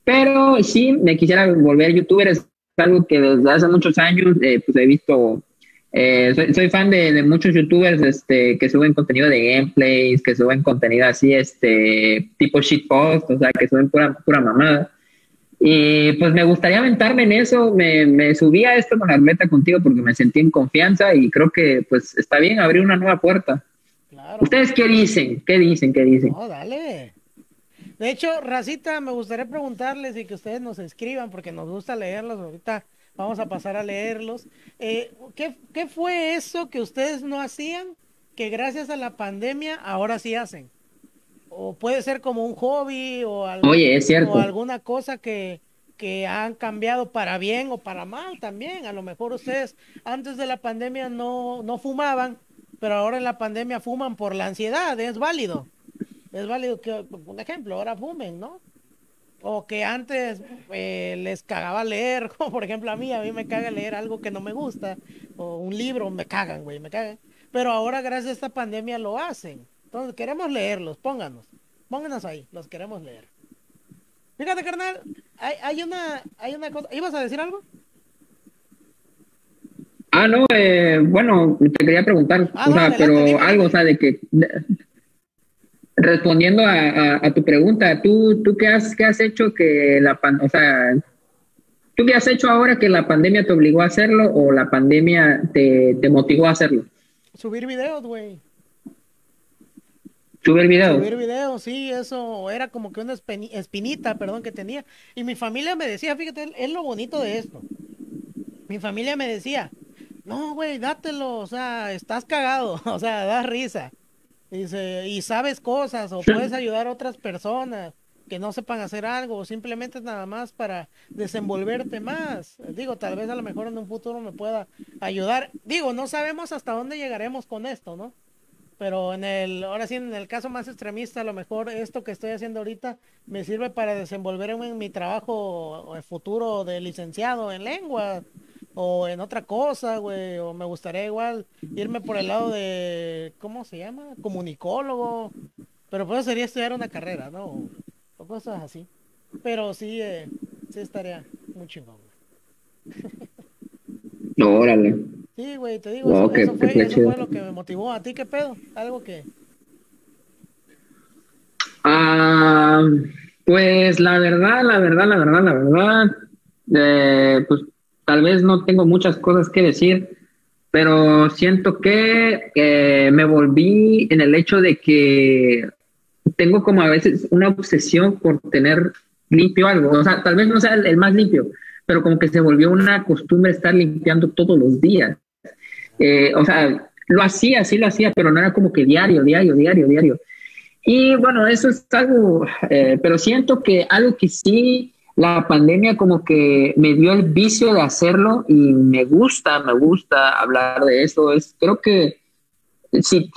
Pero sí, me quisiera volver youtuber, es algo que desde hace muchos años eh, pues he visto, eh, soy, soy fan de, de muchos youtubers este, que suben contenido de gameplays, que suben contenido así, este, tipo shitpost, o sea, que suben pura, pura mamada. Y pues me gustaría aventarme en eso, me, me subí a esto con la meta contigo porque me sentí en confianza y creo que pues está bien abrir una nueva puerta.
Claro.
¿Ustedes qué dicen? ¿Qué dicen? ¿Qué dicen?
No, dale. De hecho, Racita, me gustaría preguntarles y que ustedes nos escriban porque nos gusta leerlos. Ahorita vamos a pasar a leerlos. Eh, ¿qué, ¿Qué fue eso que ustedes no hacían que gracias a la pandemia ahora sí hacen? O puede ser como un hobby o, algo-
Oye, es cierto.
o alguna cosa que, que han cambiado para bien o para mal también. A lo mejor ustedes antes de la pandemia no, no fumaban, pero ahora en la pandemia fuman por la ansiedad, es válido. Es válido que, un ejemplo, ahora fumen, ¿no? O que antes eh, les cagaba leer, (laughs) como por ejemplo a mí, a mí me caga leer algo que no me gusta, o un libro, me cagan, güey, me cagan. Pero ahora gracias a esta pandemia lo hacen. Entonces queremos leerlos, pónganos, pónganos ahí, los queremos leer. Fíjate, carnal, hay, hay, una, hay una cosa. ¿Ibas a decir algo?
Ah, no, eh, bueno, te quería preguntar, ah, o sea, pero algo, o sea, de que respondiendo a, tu pregunta, ¿tú, tú qué, has, qué has hecho que la o sea, ¿tú qué has hecho ahora que la pandemia te obligó a hacerlo o la pandemia te, te motivó a hacerlo?
Subir videos, güey.
Subir videos.
Subir videos, sí, eso era como que una espinita, perdón, que tenía. Y mi familia me decía, fíjate, es lo bonito de esto. Mi familia me decía, no, güey, dátelo, o sea, estás cagado, (laughs) o sea, da risa. Dice, y sabes cosas, o puedes (laughs) ayudar a otras personas que no sepan hacer algo, o simplemente nada más para desenvolverte más. Digo, tal vez a lo mejor en un futuro me pueda ayudar. Digo, no sabemos hasta dónde llegaremos con esto, ¿no? Pero en el, ahora sí, en el caso más extremista, a lo mejor esto que estoy haciendo ahorita me sirve para desenvolverme en mi trabajo futuro de licenciado en lengua o en otra cosa, güey, o me gustaría igual irme por el lado de, ¿cómo se llama? Comunicólogo, pero pues sería estudiar una carrera, ¿no? O, cosas así. Pero sí, eh, sí estaría muy chingón.
No, órale.
Sí, güey, te digo, eso, fue, lo que me motivó. ¿A ti qué pedo? Algo que...
Ah, pues la verdad, la verdad, la verdad, la verdad, eh, pues tal vez no tengo muchas cosas que decir, pero siento que eh, me volví en el hecho de que tengo como a veces una obsesión por tener limpio algo, o sea, tal vez no sea el más limpio, pero como que se volvió una costumbre estar limpiando todos los días. Eh, o sea, lo hacía, sí lo hacía, pero no era como que diario, diario, diario, diario. Y bueno, eso es algo, eh, pero siento que algo que sí, la pandemia como que me dio el vicio de hacerlo y me gusta, me gusta hablar de eso. Es, creo que si,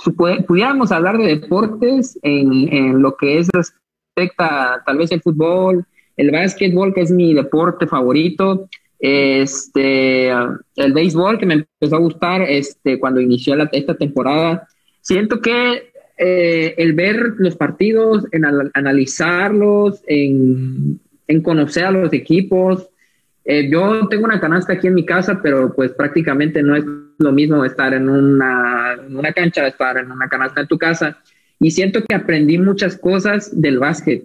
pudiéramos hablar de deportes en, en lo que es respecta tal vez el fútbol, el básquetbol, que es mi deporte favorito, este, el béisbol, que me empezó a gustar este, cuando inició esta temporada. Siento que eh, el ver los partidos, en analizarlos, en, conocer a los equipos. Eh, yo tengo una canasta aquí en mi casa, pero pues prácticamente no es lo mismo estar en una, en una cancha, estar en una canasta en tu casa. Y siento que aprendí muchas cosas del básquet.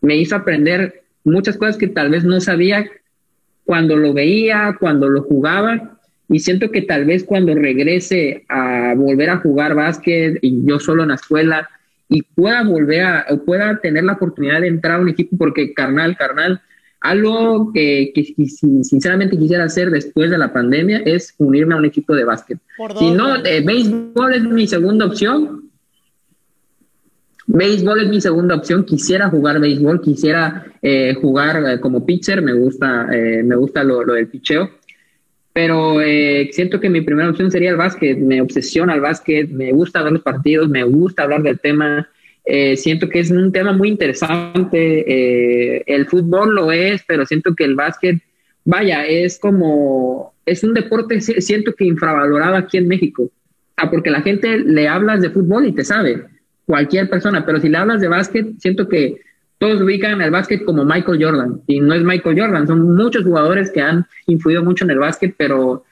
Me hizo aprender muchas cosas que tal vez no sabía cuando lo veía, cuando lo jugaba, y siento que tal vez cuando regrese a volver a jugar básquet y yo solo en la escuela y pueda volver a, pueda tener la oportunidad de entrar a un equipo, porque carnal, carnal, algo que, que, sinceramente quisiera hacer después de la pandemia es unirme a un equipo de básquet. Si no, eh, béisbol es mi segunda opción, Béisbol es mi segunda opción. Quisiera jugar béisbol, quisiera eh, jugar eh, como pitcher. Me gusta, eh, me gusta lo, del picheo. Pero siento que mi primera opción sería el básquet. Me obsesiona el básquet. Me gusta ver los partidos. Me gusta hablar del tema. siento que es un tema muy interesante. el fútbol lo es, pero siento que el básquet, vaya, es como, es un deporte, siento que infravalorado aquí en México. Ah, porque la gente le hablas de fútbol y te sabe cualquier persona, pero si le hablas de básquet, siento que todos ubican el básquet como Michael Jordan, y no es Michael Jordan, son muchos jugadores que han influido mucho en el básquet, pero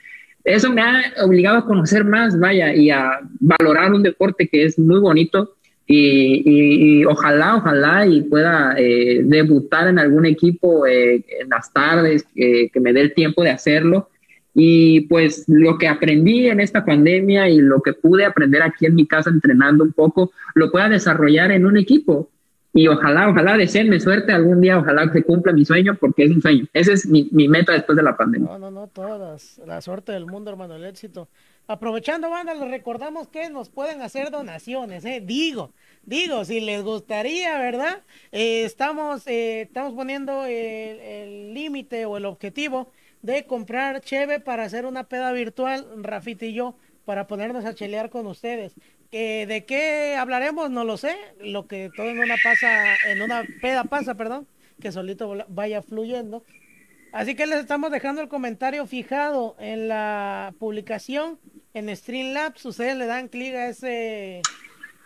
eso me ha obligado a conocer más, vaya, y a valorar un deporte que es muy bonito, y, ojalá, ojalá y pueda eh, debutar en algún equipo eh, en las tardes, que me dé el tiempo de hacerlo y pues lo que aprendí en esta pandemia y lo que pude aprender aquí en mi casa entrenando un poco, lo pueda desarrollar en un equipo. Y ojalá, ojalá deseenme suerte algún día, ojalá que cumpla mi sueño, porque es un sueño. Esa es mi, mi meta después de la pandemia.
No, no, no, toda la suerte del mundo, hermano, el éxito. Aprovechando, banda, les recordamos que nos pueden hacer donaciones, ¿eh? Digo, digo, si les gustaría, ¿verdad? Eh, estamos, eh, estamos poniendo el límite o el objetivo de comprar cheve para hacer una peda virtual, Rafita y yo, para ponernos a chelear con ustedes. ¿De qué hablaremos? No lo sé. Lo que todo en una pasa, en una peda pasa, perdón, que solito vaya fluyendo. Así que les estamos dejando el comentario fijado en la publicación en Streamlabs. Ustedes le dan clic a ese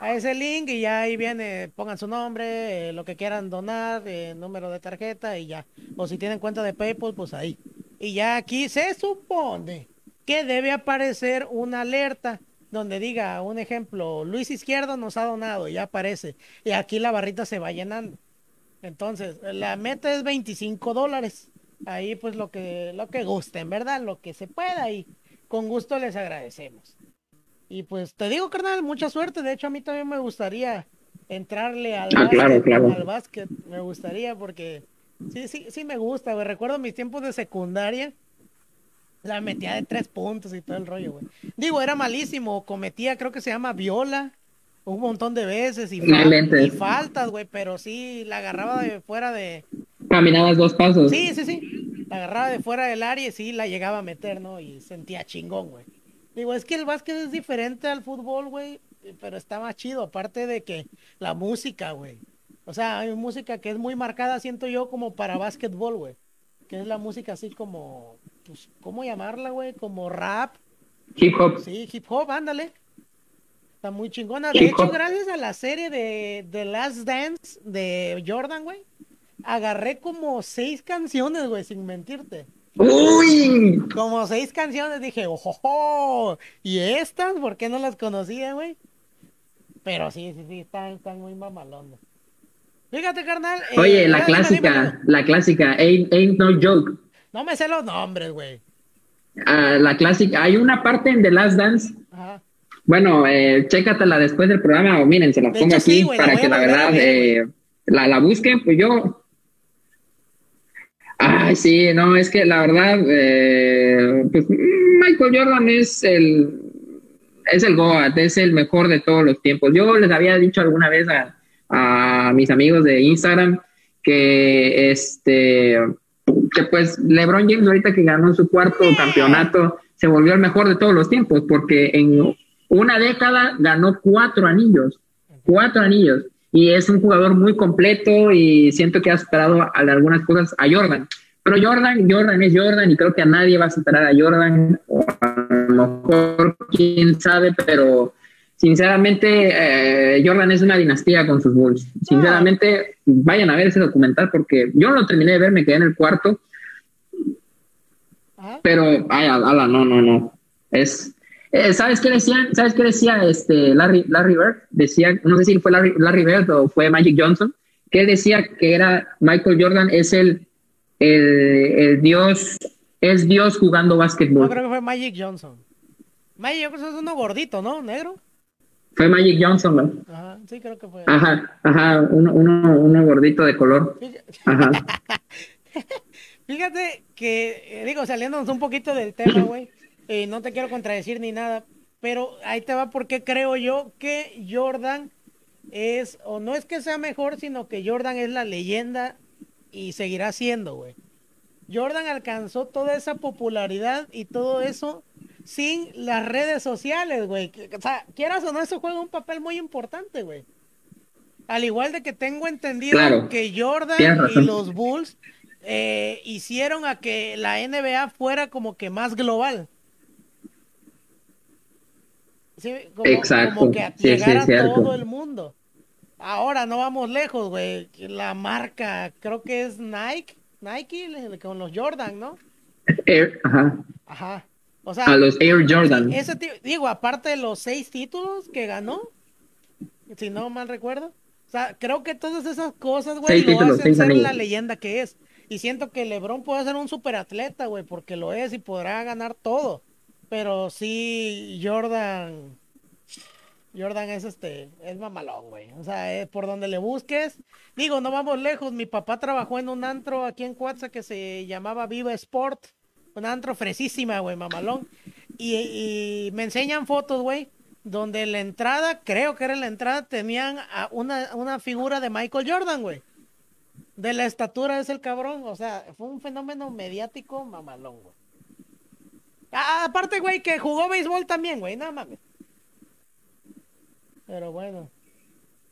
a ese link y ya ahí viene, pongan su nombre, eh, lo que quieran donar, eh, número de tarjeta y ya. O si tienen cuenta de PayPal, pues ahí. Y ya aquí se supone que debe aparecer una alerta donde diga, un ejemplo, Luis Izquierdo nos ha donado, y ya aparece. Y aquí la barrita se va llenando. Entonces, la meta es 25 dólares. Ahí pues lo que, lo que gusten, ¿verdad? Lo que se pueda y con gusto les agradecemos. Y pues te digo, carnal, mucha suerte. De hecho, a mí también me gustaría entrarle al,
ah,
al básquet. Me gustaría porque Sí, sí, sí me gusta, güey. Recuerdo mis tiempos de secundaria. La metía de tres puntos y todo el rollo, güey. Digo, era malísimo. Cometía, creo que se llama viola. Un montón de veces y, faltas, güey. Pero sí, la agarraba de fuera de.
Caminabas dos pasos.
Sí, sí, sí. La agarraba de fuera del área y sí la llegaba a meter, ¿no? Y sentía chingón, güey. Digo, es que el básquet es diferente al fútbol, güey. Pero está más chido. Aparte de que la música, güey. O sea, hay música que es muy marcada, siento yo, como para básquetbol, güey. Que es la música así como, pues, ¿cómo llamarla, güey? Como rap.
Hip hop.
Sí, hip hop, ándale. Está muy chingona. De hecho, gracias a la serie de The Last Dance de Jordan, güey, agarré como seis canciones, güey, sin mentirte.
¡Uy!
Como seis canciones, dije, ojo, ¿y estas? ¿Por qué no las conocía, güey? Pero sí, sí, sí, están, están muy mamalones. Fíjate, carnal.
Eh, Oye, la clásica, la clásica, ain't, no joke.
No me sé los nombres, güey.
Ah, la clásica, hay una parte en The Last Dance. Ajá. Bueno, eh, chécatela después del programa o miren, se la pongo aquí para que la verdad eh, la, la busquen. Pues yo. Ay, sí, no, es que la verdad, eh, pues Michael Jordan es el, es el Goat, es el mejor de todos los tiempos. Yo les había dicho alguna vez a, a mis amigos de Instagram que este que pues LeBron James ahorita que ganó su cuarto campeonato se volvió el mejor de todos los tiempos porque en una década ganó cuatro anillos, cuatro anillos y es un jugador muy completo y siento que ha superado a algunas cosas a Jordan. Pero Jordan, Jordan es Jordan y creo que a nadie va a superar a Jordan, o a lo mejor quién sabe, pero sinceramente, eh, Jordan es una dinastía con sus Bulls. Sinceramente, vayan a ver ese documental porque yo no lo terminé de ver, me quedé en el cuarto. Pero, ay, ala, no, no, no. Es, eh, ¿sabes qué decía? ¿Sabes qué decía este Larry, Larry Bird? Decía, no sé si fue Larry, Larry Bird o fue Magic Johnson, que decía que era Michael Jordan es el, el, dios, es dios jugando básquetbol.
Yo creo que fue Magic Johnson. Magic Johnson es uno gordito, ¿no? Negro.
Fue Magic Johnson, ¿no?
Ajá, sí, creo que fue.
Ajá, ajá, uno, uno, uno gordito de color. Ajá. (laughs)
Fíjate que, eh, digo, saliéndonos un poquito del tema, güey, eh, no te quiero contradecir ni nada, pero ahí te va porque creo yo que Jordan es, o no es que sea mejor, sino que Jordan es la leyenda y seguirá siendo, güey. Jordan alcanzó toda esa popularidad y todo eso sin las redes sociales, güey. O sea, quieras o no, eso juega un papel muy importante, güey. Al igual de que tengo entendido que Jordan y los Bulls eh, hicieron a que la NBA fuera como que más global. ¿Sí? Como,
Exacto.
Como que llegara a todo el mundo. Ahora no vamos lejos, güey. La marca, creo que es Nike, Nike con los Jordan, ¿no?
ajá.
Ajá
a los Air Jordan.
Ese digo, aparte de los seis títulos que ganó, si no mal recuerdo. O sea, creo que todas esas cosas, güey, lo hacen ser la leyenda que es. Y siento que LeBron puede ser un superatleta, güey, porque lo es y podrá ganar todo. Pero sí, Jordan. Jordan es este, es mamalón, güey. O sea, por donde le busques. Digo, no vamos lejos. Mi papá trabajó en un antro aquí en Cuatza que se llamaba Viva Sport. Una antro fresísima, güey, mamalón. y, me enseñan fotos, güey, donde la entrada, creo que era la entrada, tenían una, una figura de Michael Jordan, güey. De la estatura es el cabrón, o sea, fue un fenómeno mediático mamalón, güey. aparte, güey, que jugó béisbol también, güey, nada mames. Pero bueno.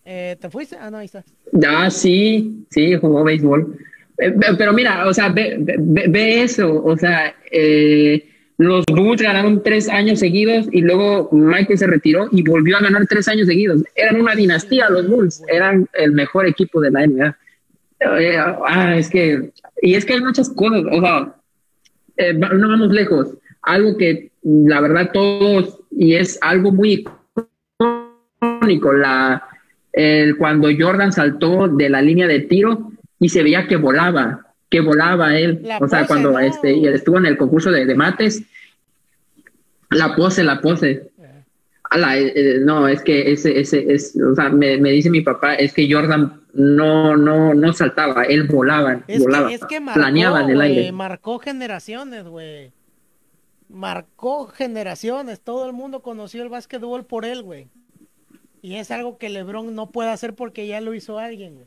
Eh, ¿Te fuiste? Ah, no, ahí estás.
Ya, sí, sí, jugó béisbol. Eh, pero mira, o sea, ve, ve, eso, o sea, eh, los Bulls ganaron tres años seguidos y luego Michael se retiró y volvió a ganar tres años seguidos. Eran una dinastía los Bulls, eran el mejor equipo de la NBA. ah, es que, y es que hay muchas cosas, o sea, no vamos lejos. Algo que la verdad todos, y es algo muy icónico, la, cuando Jordan saltó de la línea de tiro y se veía que volaba, que volaba él. o sea, cuando este, estuvo en el concurso de, mates, la pose, la pose. Eh, eh, no, es que ese, ese, es, o sea, me, dice mi papá, es que Jordan no, no, no saltaba, él volaba, volaba,
es que planeaba en el aire. Marcó generaciones, güey. Marcó generaciones, todo el mundo conoció el básquetbol por él, güey. Y es algo que LeBron no puede hacer porque ya lo hizo alguien,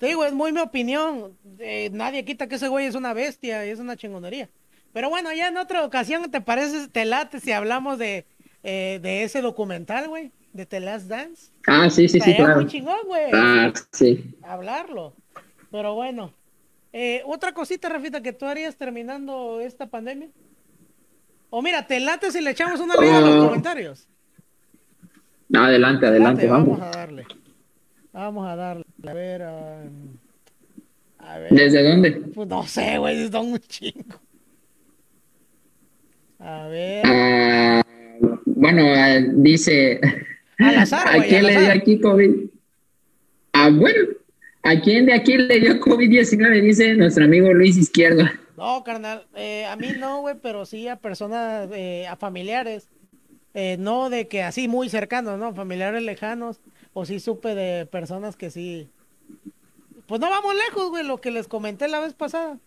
Te digo, es muy mi opinión. Eh, nadie quita que ese güey es una bestia y es una chingonería. Pero bueno, ya en otra ocasión, ¿te parece, te late si hablamos de, eh, de ese documental, güey? De The Last Dance.
Ah, sí, sí, sí, claro.
muy chingón, güey.
Ah, sí.
Hablarlo. Pero bueno. Eh, otra cosita, Rafita, que tú harías terminando esta pandemia. O mira, te late si le echamos una leída a los oh. comentarios.
Adelante, adelante, vamos.
Vamos a darle. Vamos a darle. A ver,
a ver. ¿Desde dónde?
Pues no sé, güey, es un chingo. A ver.
Ah, bueno, ah, dice. ¿A quién le dio aquí COVID? Ah, bueno. ¿A quién de aquí le dio COVID-19? Dice nuestro amigo Luis Izquierdo.
No, carnal, eh, a mí no, güey, pero sí a personas, eh, a familiares. Eh, no de que así muy cercanos, ¿no? Familiares lejanos, o sí supe de personas que sí. Pues no vamos lejos, güey, lo que les comenté la vez pasada,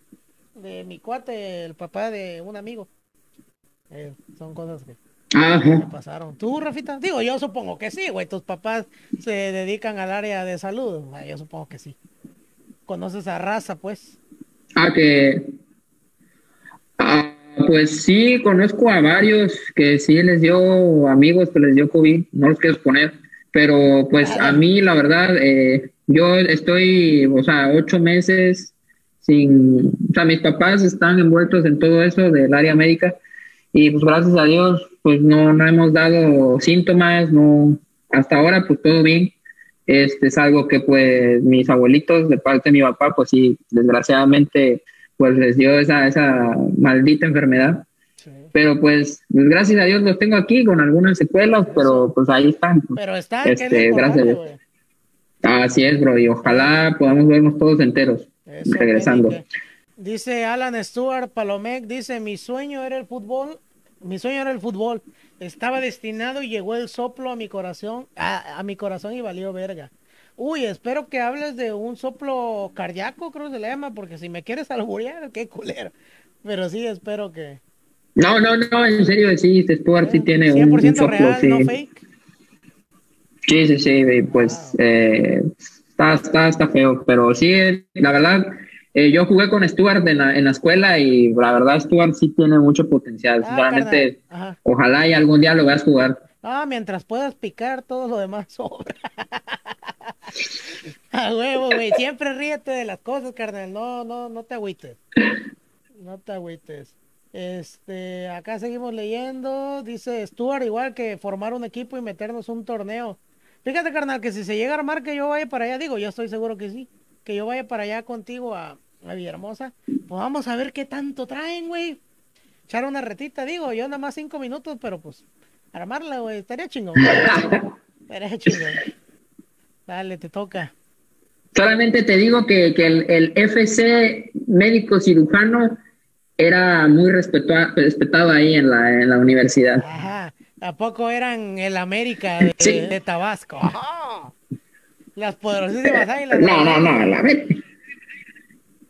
de mi cuate, el papá de un amigo. Eh, son cosas que, pasaron. ¿Tú, Rafita? Digo, yo supongo que sí, güey, tus papás se dedican al área de salud, yo supongo que sí. ¿Conoces a raza, pues?
Ah, que... Ah pues sí, conozco a varios que sí les dio amigos que les dio COVID, no los quiero exponer, pero pues a mí la verdad, eh, yo estoy, o sea, ocho meses sin, o sea, mis papás están envueltos en todo eso del área médica y pues gracias a Dios, pues no, no hemos dado síntomas, no, hasta ahora pues todo bien. Este es algo que pues mis abuelitos de parte de mi papá, pues sí, desgraciadamente pues les dio esa, esa maldita enfermedad. Pero pues, gracias a Dios los tengo aquí con algunas secuelas, pero pues ahí están.
Pero están,
este, gracias. Así es, bro, y ojalá podamos vernos todos enteros regresando.
Dice Alan Stewart Palomec, dice, mi sueño era el fútbol, mi sueño era el fútbol, estaba destinado y llegó el soplo a mi corazón, a, a mi corazón y valió verga. Uy, espero que hables de un soplo cardíaco, creo que se le llama, porque si me quieres alburear, qué culero. Pero sí, espero que.
No, no, no, en serio, sí, Stuart sí tiene un, un soplo,
real,
sí.
no fake.
Sí, sí, sí, pues eh, está, está, está feo, pero sí, la verdad, eh, yo jugué con Stuart en la, en la escuela y la verdad Stuart sí tiene mucho potencial. Ah, ojalá y algún día lo veas jugar.
Ah, mientras puedas picar, todo lo demás (laughs) sobra. A huevo, güey. Siempre ríete de las cosas, carnal. No, no, no te agüites. No te agüites. Este, acá seguimos leyendo. Dice Stuart, igual que formar un equipo y meternos un torneo. Fíjate, carnal, que si se llega a armar que yo vaya para allá, digo, yo estoy seguro que sí. Que yo vaya para allá contigo a, a Villahermosa. Pues vamos a ver qué tanto traen, güey. Echar una retita, digo, yo nada más cinco minutos, pero pues armarla, güey, estaría chingón. (laughs) estaría chingón. Dale, te toca.
Solamente te digo que, el, el, FC médico cirujano era muy respetado, ahí en la, en la universidad.
Ajá. ¿A poco eran el América de, Tabasco? Las poderosísimas (laughs) águilas.
No, no, no, la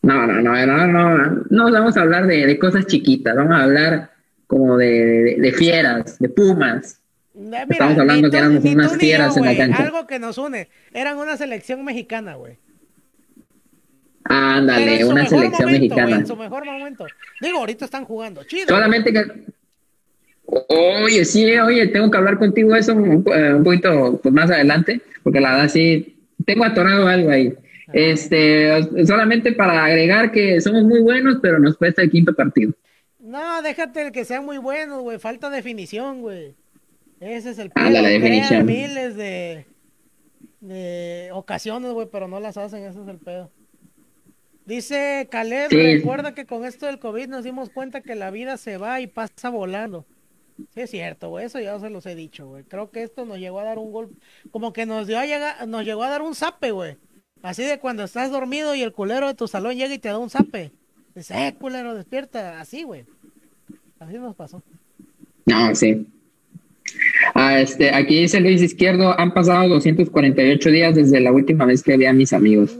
no, no, no, no, no, no, vamos a hablar de, de, cosas chiquitas, vamos a hablar como de, de, fieras, de pumas.
Mira,
Estamos hablando que éramos unas fieras
yo,
en la cancha.
Algo que nos une. Eran una selección mexicana, güey.
Ándale, una selección
momento,
mexicana.
en su mejor momento. Digo, ahorita están jugando chido.
Solamente que. Oye, sí, oye, tengo que hablar contigo eso un, un poquito pues, más adelante, porque la verdad sí, tengo atorado algo ahí. Este, solamente para agregar que somos muy buenos, pero nos cuesta el quinto partido.
No, déjate el que sean muy buenos, güey. Falta definición, güey. Ese es el
Ah, la definición.
miles de, de ocasiones, güey, pero no las hacen. Ese es el pedo. Dice Caleb,
Sí.
recuerda que con esto del COVID nos dimos cuenta que la vida se va y pasa volando. Sí, es cierto, güey. Eso ya se los he dicho, güey. Creo que esto nos llegó a dar un golpe. Como que nos, dio a llegar, nos llegó a dar un zape, güey. Así de cuando estás dormido y el culero de tu salón llega y te da un zape. Dice, eh, culero, despierta. Así, güey. Así nos pasó.
No, sí. Ah, este, aquí dice Luis Izquierdo, han pasado 248 días desde la última vez que vi a mis amigos.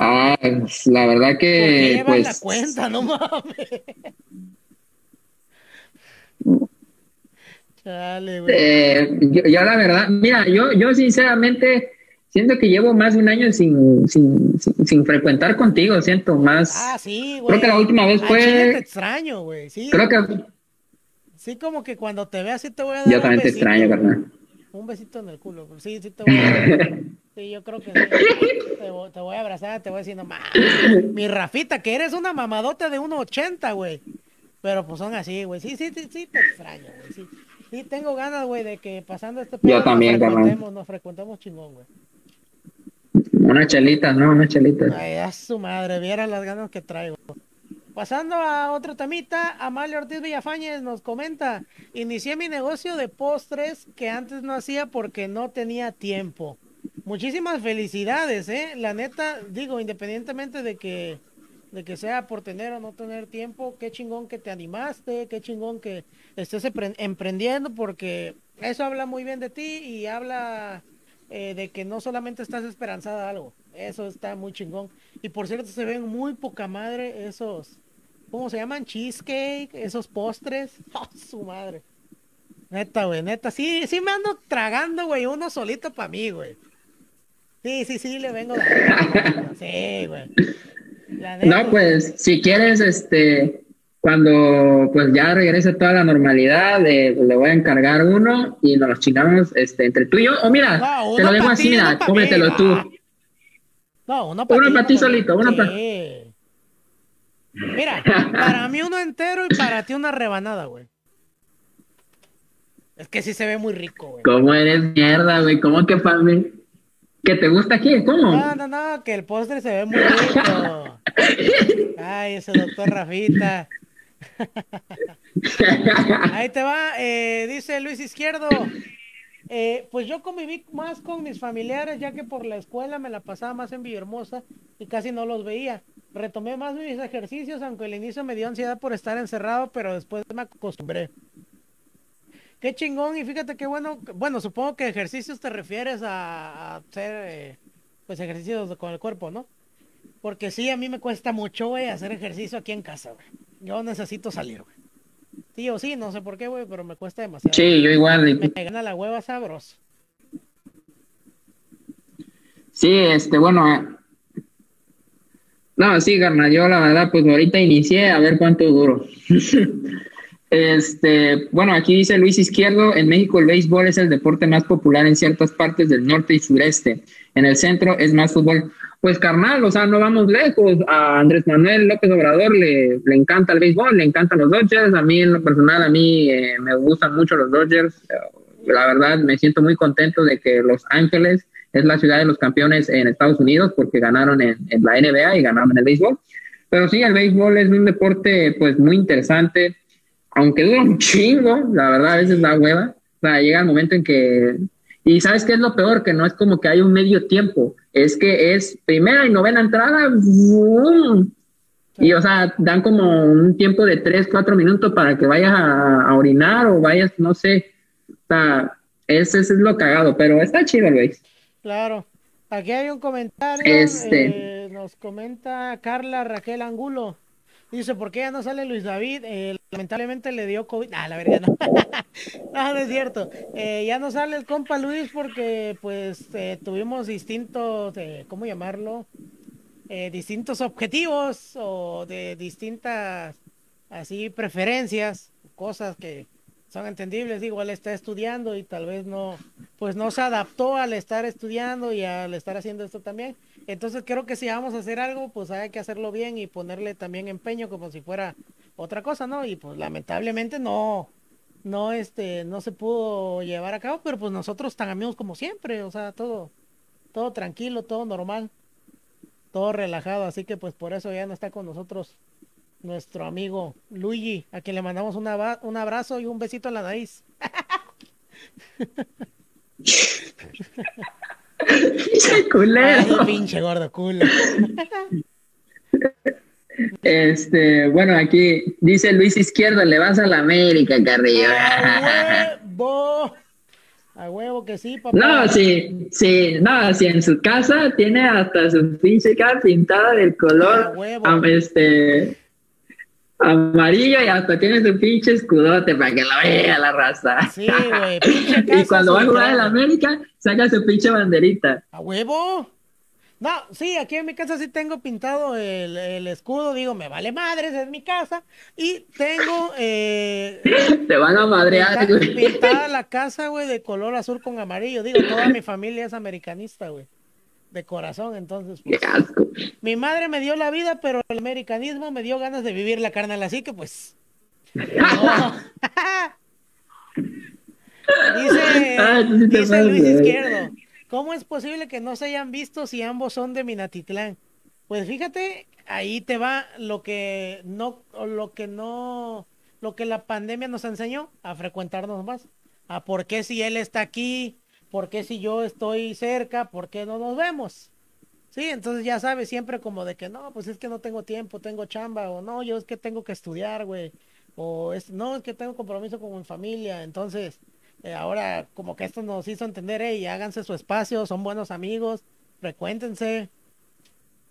Ah, pues, la verdad
¿por qué
que, pues,
la cuenta? No mames. Chale, güey.
Eh, yo, yo la verdad, mira, yo, yo sinceramente siento que llevo más de un año sin, sin, sin, sin frecuentar contigo, siento más.
Ah, sí, güey.
creo que la última vez
Al
fue-
te extraño, güey. Sí,
Creo que
sí, como que cuando te vea, sí te voy a dar
yo
un
también te
besito,
extraño,
güey.
carnal.
Un besito en el culo. Sí, sí te voy a dar. (laughs) Sí, yo creo que sí. (laughs) Te, voy- te voy a abrazar, te voy a decir, no mames. Mi Rafita, que eres una mamadota de 1.80, güey. Pero pues son así, güey. Sí, sí, sí, sí, te extraño, güey. Sí, sí tengo ganas, güey, de que pasando este
también,
nos frecuentemos, nos frecuentemos chingón, güey.
Una chelita, ¿no? Una chelita.
Ay, a su madre, viera las ganas que traigo. Pasando a otro temita, Amalia Ortiz Villafañez nos comenta, inicié mi negocio de postres que antes no hacía porque no tenía tiempo. Muchísimas felicidades, eh. La neta, digo, independientemente de que de que sea por tener o no tener tiempo, qué chingón que te animaste, qué chingón que estés empre- emprendiendo porque eso habla muy bien de ti y habla eh, de que no solamente estás esperanzada a algo. Eso está muy chingón. Y por cierto, se ven muy poca madre esos, ¿cómo se llaman? Cheesecake, esos postres. ¡Oh, (laughs) su madre! Neta, güey, neta. Sí, sí me ando tragando, güey, uno solito para mí, güey. Sí, sí, sí, le vengo dando. (laughs) Sí, güey.
No, pues, si quieres, este, cuando pues ya regrese toda la normalidad, eh, le voy a encargar uno y nos los chingamos este, entre tú y yo. O mira,
No,
te lo dejo así, mira, cómetelo
mí,
tú.
No, uno para
Uno
ti,
pa' ti solito, uno pa-
Sí. Mira, para mí uno entero y para ti una rebanada, güey. Es que sí se ve muy rico, güey.
¿Cómo eres mierda, güey? ¿Cómo que para mí? ¿Que te gusta aquí? ¿Cómo?
No, no, no, que el postre se ve muy rico. (laughs) Ay, ese doctor Rafita. (laughs) Ahí te va, eh, dice Luis Izquierdo. Eh, pues yo conviví más con mis familiares, ya que por la escuela me la pasaba más en Villahermosa y casi no los veía. Retomé más mis ejercicios, aunque al inicio me dio ansiedad por estar encerrado, pero después me acostumbré. Qué chingón, y fíjate qué bueno. Bueno, supongo que ejercicios te refieres a, a hacer eh, pues ejercicios con el cuerpo, ¿no? Porque sí, a mí me cuesta mucho, güey, hacer ejercicio aquí en casa, güey. Yo necesito salir, güey. Sí o sí, no sé por qué, güey, pero me cuesta demasiado.
Sí, yo igual.
Me gana la hueva sabroso.
Sí, este, bueno. eh, No, sí, carnal, yo la verdad, pues ahorita inicié a ver cuánto duro. (laughs) Este, bueno, aquí dice Luis Izquierdo, en México el béisbol es el deporte más popular en ciertas partes del norte y sureste. En el centro es más fútbol. Pues carnal, o sea, no vamos lejos. A Andrés Manuel López Obrador le, le encanta el béisbol, le encantan los Dodgers. A mí en lo personal, a mí eh, me gustan mucho los Dodgers. Eh, La verdad, me siento muy contento de que Los Ángeles es la ciudad de los campeones en Estados Unidos porque ganaron en, en la NBA y ganaron en el béisbol. Pero sí, el béisbol es un deporte pues muy interesante aunque dura un chingo, la verdad, a veces da hueva. O sea, llega el momento en que. Y sabes qué es lo peor, que no es como que hay un medio tiempo, es que es primera y novena entrada, ¡boom! y o sea, dan como un tiempo de tres, cuatro minutos para que vayas a, a orinar o vayas, no sé. O sea, ese, ese es lo cagado, pero está chido el béis.
Claro. Aquí hay un comentario.
Este.
eh, nos comenta Carla Raquel Angulo. Dice, ¿por qué ya no sale Luis David? Eh, lamentablemente le dio COVID. Ah, la verdad no. (laughs) no, no es cierto. Eh, ya no sale el compa Luis porque pues eh, tuvimos distintos, eh, ¿cómo llamarlo? Distintos objetivos o de distintas así preferencias, cosas que son entendibles. Igual está estudiando y tal vez no, pues no se adaptó al estar estudiando y al estar haciendo esto también. Entonces creo que si vamos a hacer algo, pues hay que hacerlo bien y ponerle también empeño como si fuera otra cosa, ¿no? Y pues lamentablemente no, no, este, no se pudo llevar a cabo, pero pues nosotros tan amigos como siempre, o sea, todo, todo tranquilo, todo normal, todo relajado, así que pues por eso ya no está con nosotros nuestro amigo Luigi, a quien le mandamos un abrazo y un besito a la nariz. (laughs) (laughs)
pinche culero.
pinche gordo culo.
Este, bueno, aquí dice Luis Izquierdo, le vas a la América, Carrillo.
A (laughs) huevo, a huevo que sí, papá.
No, sí, sí, no, sí, en su casa tiene hasta su pinche cara pintada del color, este, amarillo y hasta tiene su pinche escudote para que lo vea la raza.
Sí, güey, (laughs)
Y cuando va a jugar en la América, saca su pinche banderita.
A huevo. No, sí, aquí en mi casa sí tengo pintado el, escudo, digo, me vale madres, es mi casa. Y tengo... Eh, (laughs)
Te van a madrear,
güey. Pintada la casa, güey, de color azul con amarillo. Digo, toda mi familia es americanista, güey. De corazón, entonces.
Pues, Qué asco.
Mi madre me dio la vida, pero el americanismo me dio ganas de vivir la carnal, así que pues... (laughs) dice, ah, dice Luis Izquierdo. ¿Cómo es posible que no se hayan visto si ambos son de Minatitlán? Pues fíjate, ahí te va lo que no, lo que no, lo que la pandemia nos enseñó a frecuentarnos más. A por qué si él está aquí, por qué si yo estoy cerca, por qué no nos vemos. Sí, entonces ya sabes, siempre como de que no, pues es que no tengo tiempo, tengo chamba, o no, yo es que tengo que estudiar, güey, o es, no, es que tengo compromiso con mi familia, entonces, eh, ahora como que esto nos hizo entender, hey, háganse su espacio, son buenos amigos, frecuéntense.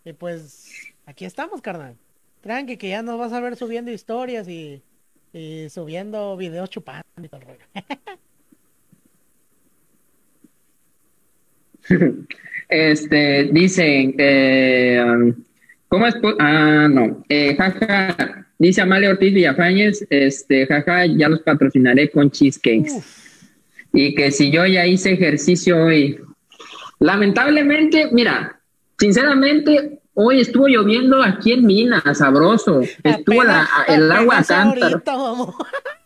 Y pues aquí estamos, carnal. Tranqui, que ya nos vas a ver subiendo historias y, subiendo videos chupando y todo el rollo. (laughs)
este, dicen, eh, um, ¿cómo es? Ah, no, eh, jaja, dice Amalia Ortiz Villafañez, este, jaja, ya los patrocinaré con cheesecakes. Y que si yo ya hice ejercicio hoy, lamentablemente, mira, sinceramente, hoy estuvo lloviendo aquí en Minas, sabroso, estuvo el agua cántaro. (laughs)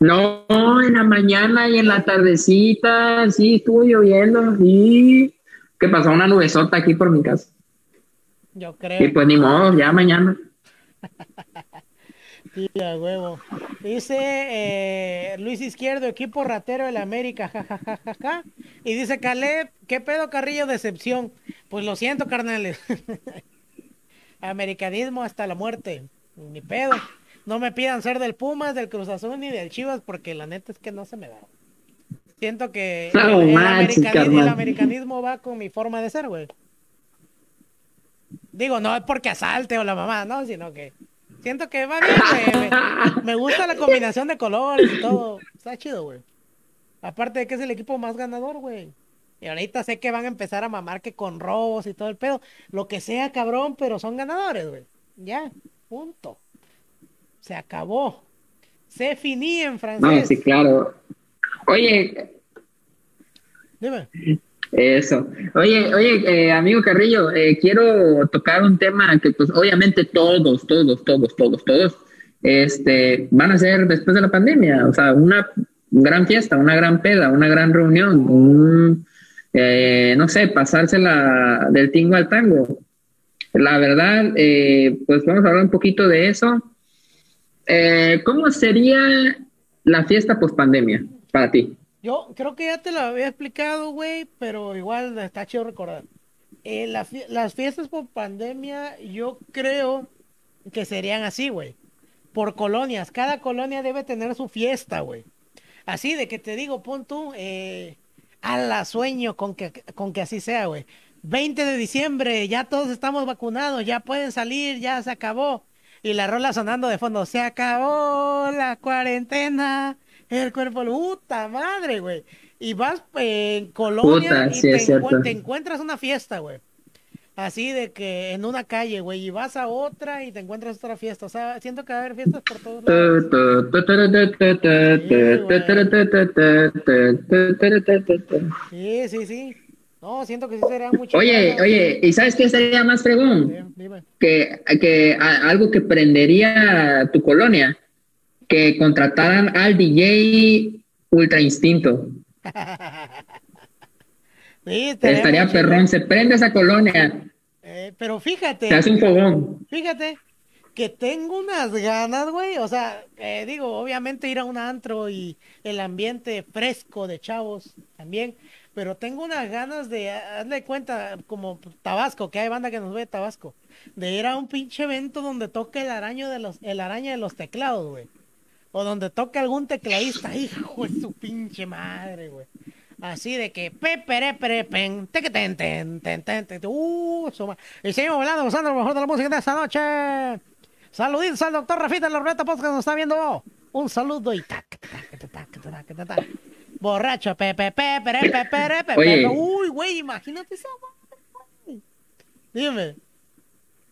No, en la mañana y en la tardecita, sí, estuvo lloviendo y ¿qué pasó? Una nubesota aquí por mi casa.
Yo creo.
Y pues ni modo, ya mañana. (laughs)
huevo. Dice eh, Luis Izquierdo, equipo ratero del América, jajajaja. Y dice Caleb, ¿qué pedo Carrillo decepción? Pues lo siento, carnales. (laughs) Americanismo hasta la muerte. Ni pedo. No me pidan ser del Pumas, del Cruz Azul ni del Chivas, porque la neta es que no se me da. Siento que el, el americanismo va con mi forma de ser, güey. Digo, no es porque asalte o la mamá, no, sino que Siento que va bien, (laughs) Me, gusta la combinación de colores y todo. Está chido, güey. Aparte de que es el equipo más ganador, güey. Y ahorita sé que van a empezar a mamar que con robos y todo el pedo. Lo que sea, cabrón, pero son ganadores, güey. Ya, punto. Se acabó. Se finí en francés.
No, sí, claro. Oye.
Dime.
Eso. Oye, oye, eh, amigo Carrillo, eh, quiero tocar un tema que, pues, obviamente todos, todos, todos, todos, todos, este, van a ser después de la pandemia, o sea, una gran fiesta, una gran peda, una gran reunión, eh, no sé, pasársela del tingo al tango. La verdad, pues vamos a hablar un poquito de eso. ¿Cómo sería la fiesta post pandemia para ti?
Yo creo que ya te lo había explicado, güey, pero igual está chido recordar. Eh, las fiestas por pandemia, yo creo que serían así, güey. Por colonias. Cada colonia debe tener su fiesta, güey. Así de que te digo, pon tú, eh, a la sueño con que, con que así sea, güey. 20 de diciembre, ya todos estamos vacunados, ya pueden salir, ya se acabó. Y la rola sonando de fondo, se acabó la cuarentena, el cuerpo, puta madre, güey. Y vas en Colonia
Puta,
y
sí,
te encuentras una fiesta, güey. Así de que en una calle, güey, y vas a otra y te encuentras otra fiesta. O sea, siento que va a haber fiestas por todos lados. Sí, sí, sí. No, siento que sí sería mucho.
Oye, oye, ¿y sabes qué sería más fregón?
Dime.
Que, que a- algo que prendería tu colonia, que contrataran al DJ Ultra Instinto. (laughs)
Sí, estaría
perrón, se prende esa colonia,
Eh, pero fíjate.
se hace un fogón.
Fíjate que tengo unas ganas, güey. O sea, eh, digo, obviamente ir a un antro y el ambiente fresco de chavos también. Pero tengo unas ganas de, hazle cuenta, como Tabasco, que hay banda que nos ve de Tabasco, de ir a un pinche evento donde toque el araño de los, el araña de los teclados, güey. O donde toque algún tecladista, (laughs) hijo de su pinche madre, güey. Así de que pepere pere pen, teque, ten ten ten ten ten, uh, su ma- y seguimos hablando, gozando lo mejor de la música de esta noche. Saluditos al doctor Rafita en la Ruleta Podcast que nos está viendo. Un saludo y tac, tac, tac, tac, tac, tac. Borracho, pepe, pepe, pepe, pepe, pepe. Uy, güey, imagínate esa. Dime.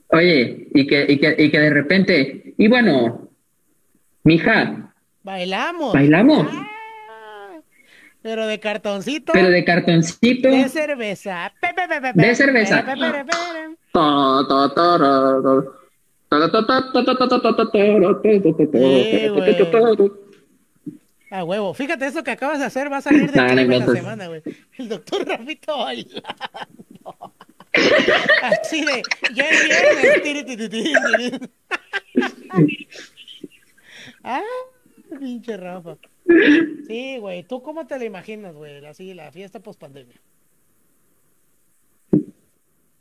Oye, y que, y, que, y que de repente, y bueno, mija.
Bailamos.
Bailamos.
Pero de cartoncito.
Pero de cartoncito.
De cerveza. Pepe,
de cerveza.
A huevo. Fíjate, eso que acabas de hacer va a salir de
Nah, no
la
inventes.
semana, güey. El doctor Rafito bailando. (laughs) Así de, ya es. (laughs) Ah, pinche Rafa. Sí, güey. ¿Tú cómo te lo imaginas, güey? Así, la fiesta post pandemia.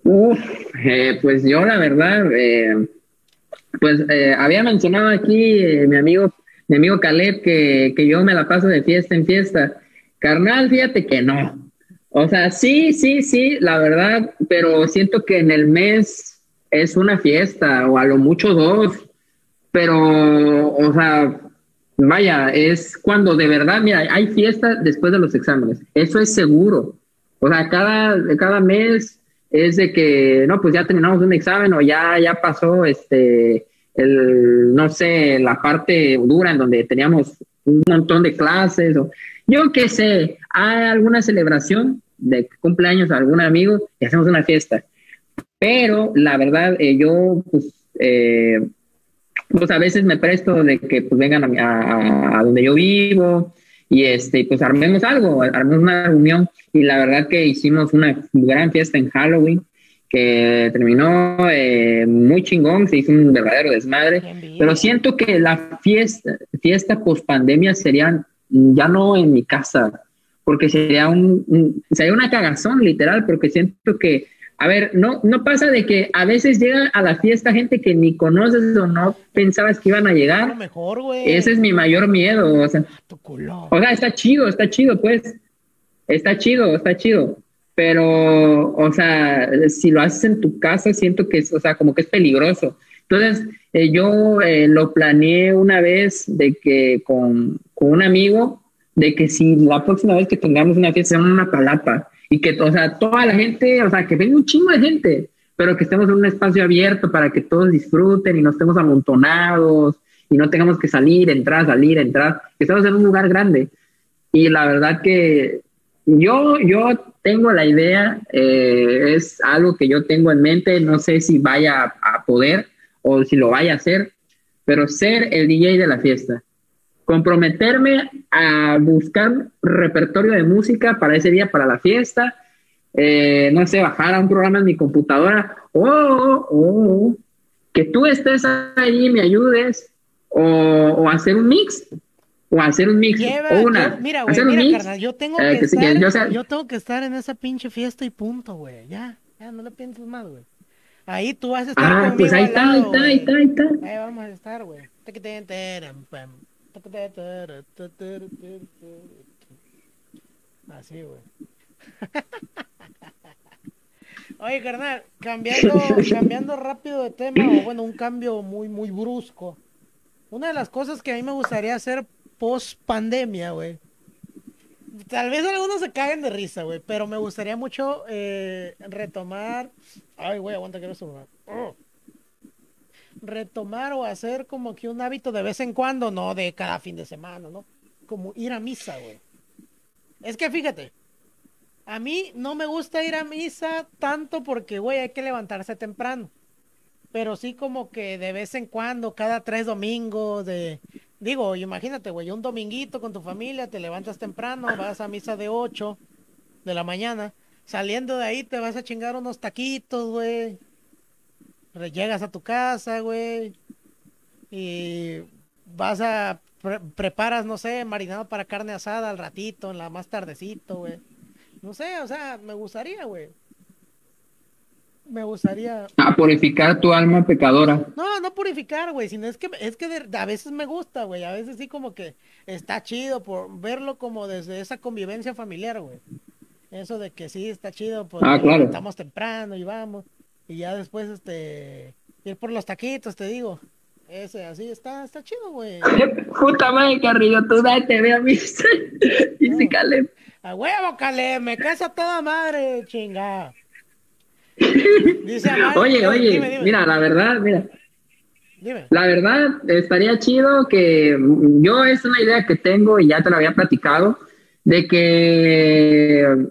Uf, eh, pues yo la verdad, eh, pues eh, había mencionado aquí eh, mi amigo, mi amigo Caleb que, que yo me la paso de fiesta en fiesta. Carnal, fíjate que no. O sea, sí, sí, sí, la verdad, pero siento que en el mes es una fiesta o a lo mucho dos, pero, o sea, vaya, es cuando de verdad, mira, hay fiesta después de los exámenes, eso es seguro. O sea, cada, cada mes es de que, no, pues ya terminamos un examen o ya, ya pasó este, el, no sé, la parte dura en donde teníamos un montón de clases o yo qué sé, hay alguna celebración de cumpleaños de algún amigo y hacemos una fiesta. Pero la verdad, eh, yo, pues, eh, pues a veces me presto de que pues vengan a, a- a donde yo vivo y este, pues armemos algo, armemos una reunión y la verdad que hicimos una gran fiesta en Halloween que terminó eh, muy chingón, se hizo un verdadero desmadre, pero siento que la fiesta, fiesta post pandemia serían ya no en mi casa, porque sería un, un- sería una cagazón literal, porque siento que, a ver, no, no pasa de que a veces llega a la fiesta gente que ni conoces o no pensabas que iban a
lo
llegar.
mejor, güey.
Ese es mi mayor miedo, o sea,
Tu culo.
o sea, está chido, está chido, pues. Está chido, está chido. Pero, o sea, si lo haces en tu casa, siento que es, o sea, como que es peligroso. Entonces, eh, yo eh, lo planeé una vez de que con, con un amigo, de que si la próxima vez que tengamos una fiesta, en una palapa. Y que, o sea, toda la gente, o sea, que venga un chingo de gente, pero que estemos en un espacio abierto para que todos disfruten y no estemos amontonados y no tengamos que salir, entrar, salir, entrar, que estemos en un lugar grande. Y la verdad que yo, yo tengo la idea, eh, es algo que yo tengo en mente, no sé si vaya a, poder o si lo vaya a hacer, pero ser el DJ de la fiesta. Comprometerme a buscar repertorio de música para ese día, para la fiesta, eh, no sé, bajar a un programa en mi computadora, o oh, oh, que tú estés ahí y me ayudes, o, o hacer un mix, o hacer un mix,
Lleva,
o una,
yo- mira, güey,
hacer un
mira,
mix,
carnal, yo tengo
eh,
que, estar,
yo sea-
yo tengo que estar en esa pinche fiesta y punto, güey. Ya, ya, no le pienses más, güey. Ahí tú vas a estar
Ah,
conmigo
pues ahí está, ahí
lado,
está, ahí está,
güey.
ahí está.
Ahí vamos a estar, güey. Así, güey. Oye, carnal, cambiando, cambiando rápido de tema, o bueno, un cambio muy, muy brusco. Una de las cosas que a mí me gustaría hacer post pandemia, güey. Tal vez algunos se caguen de risa, güey, pero me gustaría mucho eh, retomar. Ay, güey, aguanta que no suba. Oh. Retomar o hacer como que un hábito de vez en cuando, no de cada fin de semana, ¿no? Como ir a misa, güey. Es que fíjate, a mí no me gusta ir a misa tanto porque, güey, hay que levantarse temprano. Pero sí como que de vez en cuando, cada tres domingos, de... Digo, imagínate, güey, un dominguito con tu familia, te levantas temprano, vas a misa de 8 de la mañana. Saliendo de ahí te vas a chingar unos taquitos, güey. Llegas a tu casa, güey. Y vas a... preparas, no sé, marinado para carne asada al ratito, en la más tardecito, güey no sé, o sea, me gustaría, güey. Me gustaría.
A purificar tu alma pecadora.
No, no purificar, güey, sino es que, es que a veces me gusta, güey. A veces sí, como que está chido por verlo como desde esa convivencia familiar, güey. Eso de que sí está chido, pues
ah, claro.
estamos temprano y vamos. Y ya después, este, ir por los taquitos, te digo. Ese, así está, está chido, güey. (laughs)
Puta madre, Carrillo, tú date, ve a mí. (laughs) y si Caleb.
A huevo, Caleb, me casa toda madre, chinga. Dice
oye, oye, mira, la verdad, mira. Dime. La verdad, estaría chido que yo es una idea que tengo y ya te lo había platicado, de que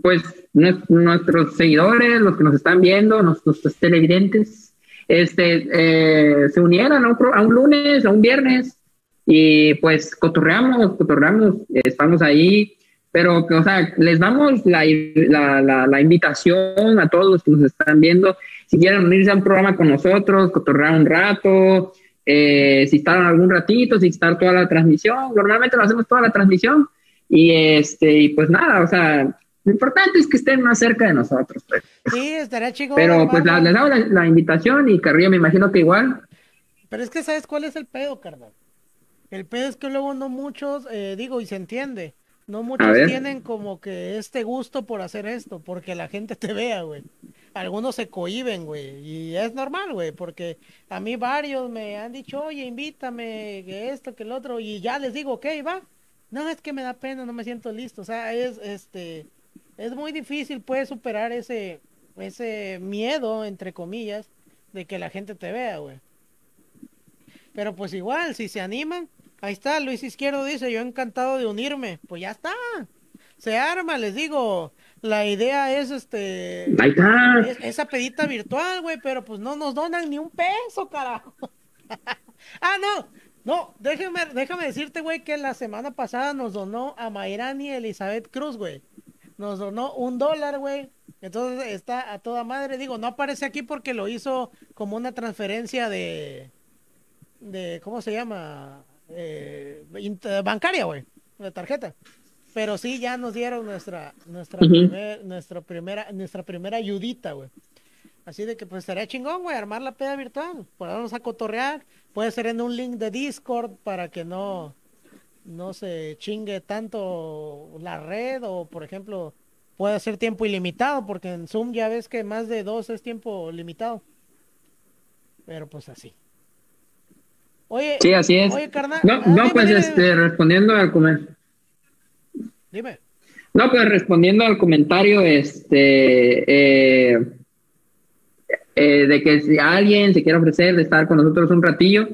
pues nuestros seguidores, los que nos están viendo, nuestros televidentes, este, eh, se unieran a un, a un lunes, a un viernes, y pues cotorreamos, cotorreamos, estamos ahí pero que, o sea, les damos la, la, la, invitación a todos los que nos están viendo, si quieren unirse a un programa con nosotros, cotorrear un rato, eh, si están algún ratito, si estar toda la transmisión, normalmente lo hacemos toda la transmisión, y este, y pues nada, o sea, lo importante es que estén más cerca de nosotros. Pues.
Sí, estaría chico.
Pero pues les damos la, invitación y Carrillo me imagino que igual.
Pero es que sabes cuál es el pedo, carnal. El pedo es que luego no muchos, eh, digo, y se entiende, no muchos tienen como que este gusto por hacer esto, porque la gente te vea, güey. Algunos se cohiben, güey, y es normal, güey, porque a mí varios me han dicho, oye, invítame, que esto, que el otro, y ya les digo, ok, va. No, es que me da pena, no me siento listo. O sea, es, este, es muy difícil, puedes superar ese, ese miedo, entre comillas, de que la gente te vea, güey. Pero pues igual, si se animan, Ahí está, Luis Izquierdo dice, yo encantado de unirme. Pues ya está. Se arma, les digo. La idea es este.
Ahí está.
esa pedita virtual, güey, pero pues no nos donan ni un peso, carajo. (laughs) ah, no. No, déjame, déjame decirte, güey, que la semana pasada nos donó a Mayrani Elizabeth Cruz, güey. Nos donó un dólar, güey. Entonces está a toda madre. Digo, no aparece aquí porque lo hizo como una transferencia de. de ¿Cómo se llama? Eh, bancaria, güey, de tarjeta. Pero sí, ya nos dieron nuestra nuestra, nuestra primera nuestra primera ayudita, güey. Así de que pues estaría chingón, güey, armar la peda virtual, ponernos a cotorrear. Puede ser en un link de Discord para que no, no se chingue tanto la red o, por ejemplo, puede ser tiempo ilimitado, porque en Zoom ya ves que más de dos es tiempo limitado. Pero pues así. Oye,
sí, así es.
Oye, carnal.
No, no pues este, respondiendo al comentario.
Dime.
No, pues respondiendo al comentario, este, eh, eh, de que si alguien se quiere ofrecer de estar con nosotros un ratillo,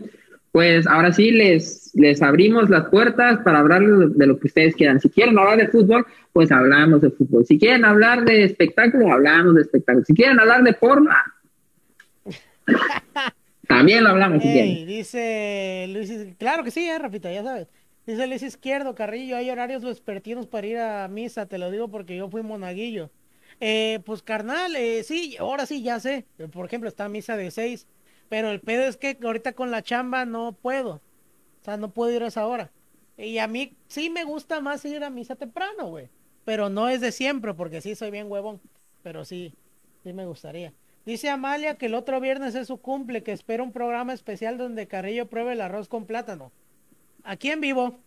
pues ahora sí les, les abrimos las puertas para hablar de lo que ustedes quieran. Si quieren hablar de fútbol, pues hablamos de fútbol. Si quieren hablar de espectáculo, hablamos de espectáculo. Si quieren hablar de porno, (laughs) También lo hablamos.
dice Luis, claro que sí, eh, Rafita, ya sabes. Dice Luis Izquierdo, Carrillo, hay horarios vespertinos para ir a misa, te lo digo porque yo fui monaguillo. Eh, pues carnal, eh, sí, ahora sí, ya sé. Por ejemplo, está misa de seis, pero el pedo es que ahorita con la chamba no puedo. O sea, no puedo ir a esa hora. Y a mí sí me gusta más ir a misa temprano, güey. Pero no es de siempre, porque sí soy bien huevón. Pero sí, sí me gustaría. Dice Amalia que el otro viernes es su cumple, que espera un programa especial donde Carrillo pruebe el arroz con plátano. Aquí en vivo.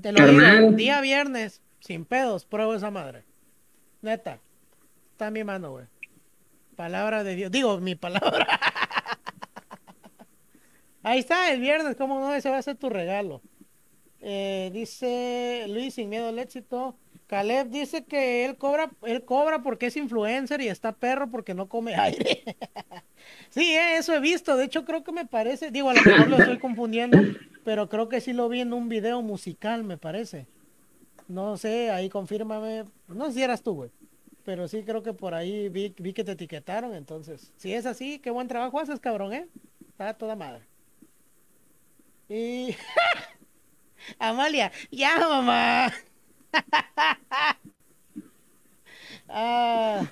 Te lo digo, día viernes, sin pedos, pruebo esa madre. Neta. está en mi mano, güey. Palabra de Dios. Digo, mi palabra. (laughs) Ahí está, el viernes, ¿cómo no? Ese va a ser tu regalo. Eh, dice Luis, sin miedo al éxito. Caleb dice que él cobra, él cobra porque es influencer y está perro porque no come (laughs) aire. sí, eh, eso he visto. De hecho, creo que me parece, digo, a lo mejor lo estoy confundiendo, pero creo que sí lo vi en un video musical, me parece. No sé, ahí confírmame. No sé si eras tú, güey. Pero sí creo que por ahí vi, vi que te etiquetaron, entonces. Si es así, qué buen trabajo haces, cabrón, ¿eh? Está toda madre. Y... (laughs) Amalia, ya, mamá. Ah,